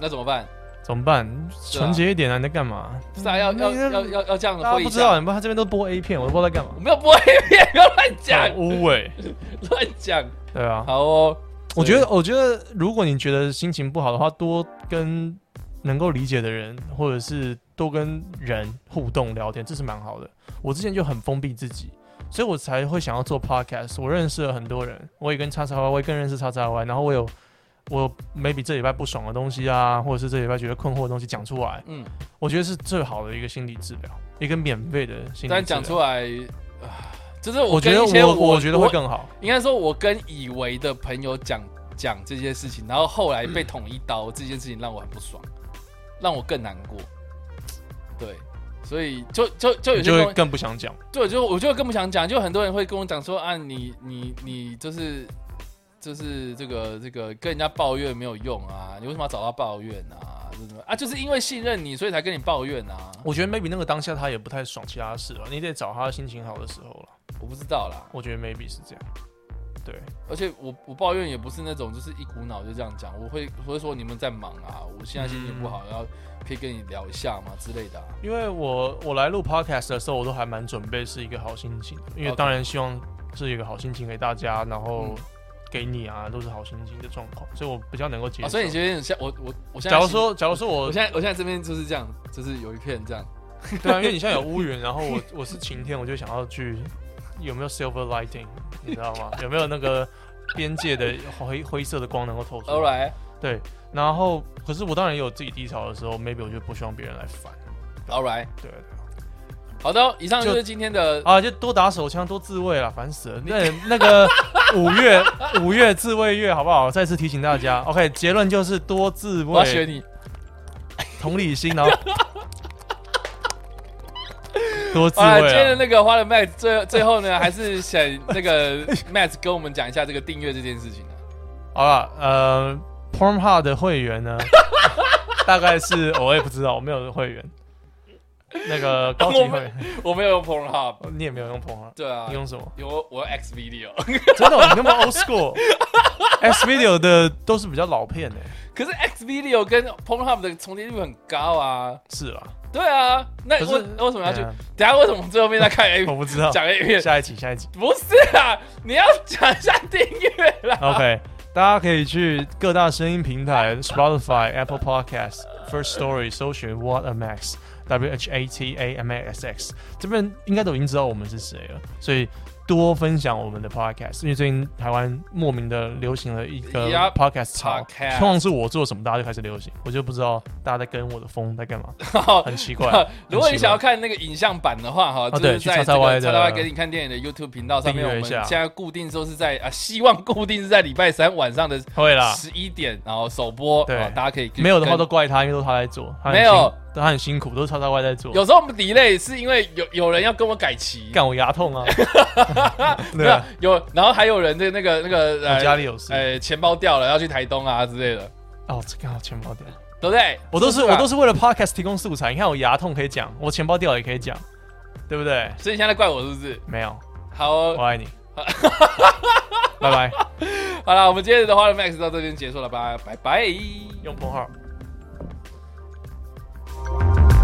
那怎么办？怎么办？纯洁一点啊！你在干嘛？不是啊，要要要要要这样大挥一家不知道，你不知道他这边都播 A 片，我都不知道在干嘛我。没有播 A 片，不要乱讲很，污哎，乱讲。对啊。好哦，我觉得，我觉得，如果你觉得心情不好的话，多跟能够理解的人，或者是多跟人互动聊天，这是蛮好的。我之前就很封闭自己，所以我才会想要做 podcast。我认识了很多人，我也跟叉叉 Y，我也更认识叉叉 Y，然后我有我有 maybe 这礼拜不爽的东西啊，或者是这礼拜觉得困惑的东西讲出来，嗯，我觉得是最好的一个心理治疗，一个免费的心理治疗。但讲出来，啊就是我觉得我我觉得会更好。应该说，我跟以为的朋友讲讲这些事情，然后后来被捅一刀，这件事情让我很不爽，让我更难过。对，所以就就就有些就会更不想讲。对，就我就更不想讲，就很多人会跟我讲说啊，你你你就是就是这个这个跟人家抱怨没有用啊，你为什么要找他抱怨啊？啊？就是因为信任你，所以才跟你抱怨啊。我觉得 maybe 那个当下他也不太爽其他事了，你得找他心情好的时候了。我不知道啦，我觉得 maybe 是这样。对，而且我我抱怨也不是那种就是一股脑就这样讲，我会我会说你们在忙啊，我现在心情不好，然后可以跟你聊一下嘛之类的、啊。因为我我来录 podcast 的时候，我都还蛮准备是一个好心情的，因为当然希望是一个好心情给大家，然后嗯给你啊都是好心情的状况，所以我比较能够接受。啊，所以你觉得像我我我现在假如说假如说我我现在我现在这边就是这样，就是有一片这样，对啊，因为你现在有乌云，然后我我是晴天，我就想要去有没有 silver lighting，你知道吗？有没有那个边界的灰灰色的光能够透出来？All right，对，然后可是我当然也有自己低潮的时候，maybe 我就不希望别人来烦。All right，对对好的，以上就就是今天的啊，就多打手枪，多自卫啦，烦死了。那那个 五月五月自卫月好不好？再次提醒大家，OK，结论就是多自我要学，你。同理心，然后多自好了，今天的。那个花了 Max 最最后呢，还是想那个 Max 跟我们讲一下这个订阅这件事情呢。好了，呃，Pornhub 的会员呢，大概是我也不知道，我没有会员。那个高级会员，我没有用 Pornhub，你也没有用 Pornhub，对啊你，用什么？有我我有 X Video，真的哦，你那么 old school？X video 的都是比较老片诶。可是 X Video 跟 Pornhub 的重叠率很高啊。是啦，对啊，那为为什么要去？嗯等下为什么最后面在看 A 我不知道。讲 A 片？下一集，下一集。不是啊，你要讲一下订阅啦。OK，大家可以去各大声音平台，Spotify、Apple Podcast、First Story 搜寻 What a Max。W H A T A M A S X，这边应该都已经知道我们是谁了，所以多分享我们的 podcast，因为最近台湾莫名的流行了一个 Yup，podcast 潮。podcast 通常是我做什么，大家就开始流行，我就不知道大家在跟我的风在干嘛，很奇怪。如果你想要看那个影像版的话，哈，就是在这 XXY 个的。XXY 给你看电影的 YouTube 频道上面，我们现在固定说是在啊，希望固定是在礼拜三晚上的会啦，十一点，然后首播，对。啊大家可以没有的话都怪他，因为都是他在做，没有辛，他很辛苦，都是叉叉 Y 在做。有时候我们 delay 是因为有有人要跟我改期，干我牙痛啊！对啊，有，然后还有人的那个那个我呃家里有事。呃钱包掉了，要去台东啊之类的，哦，这刚好钱包掉。对不对？我都是我都是为了 podcast 提供素材。你看我牙痛可以讲，我钱包掉了也可以讲，对不对？所以你现在在怪我是不是？没有，好哦、我爱你，拜拜。好了，我们今天的花的 Max 到这边结束了吧，拜拜。用封号。you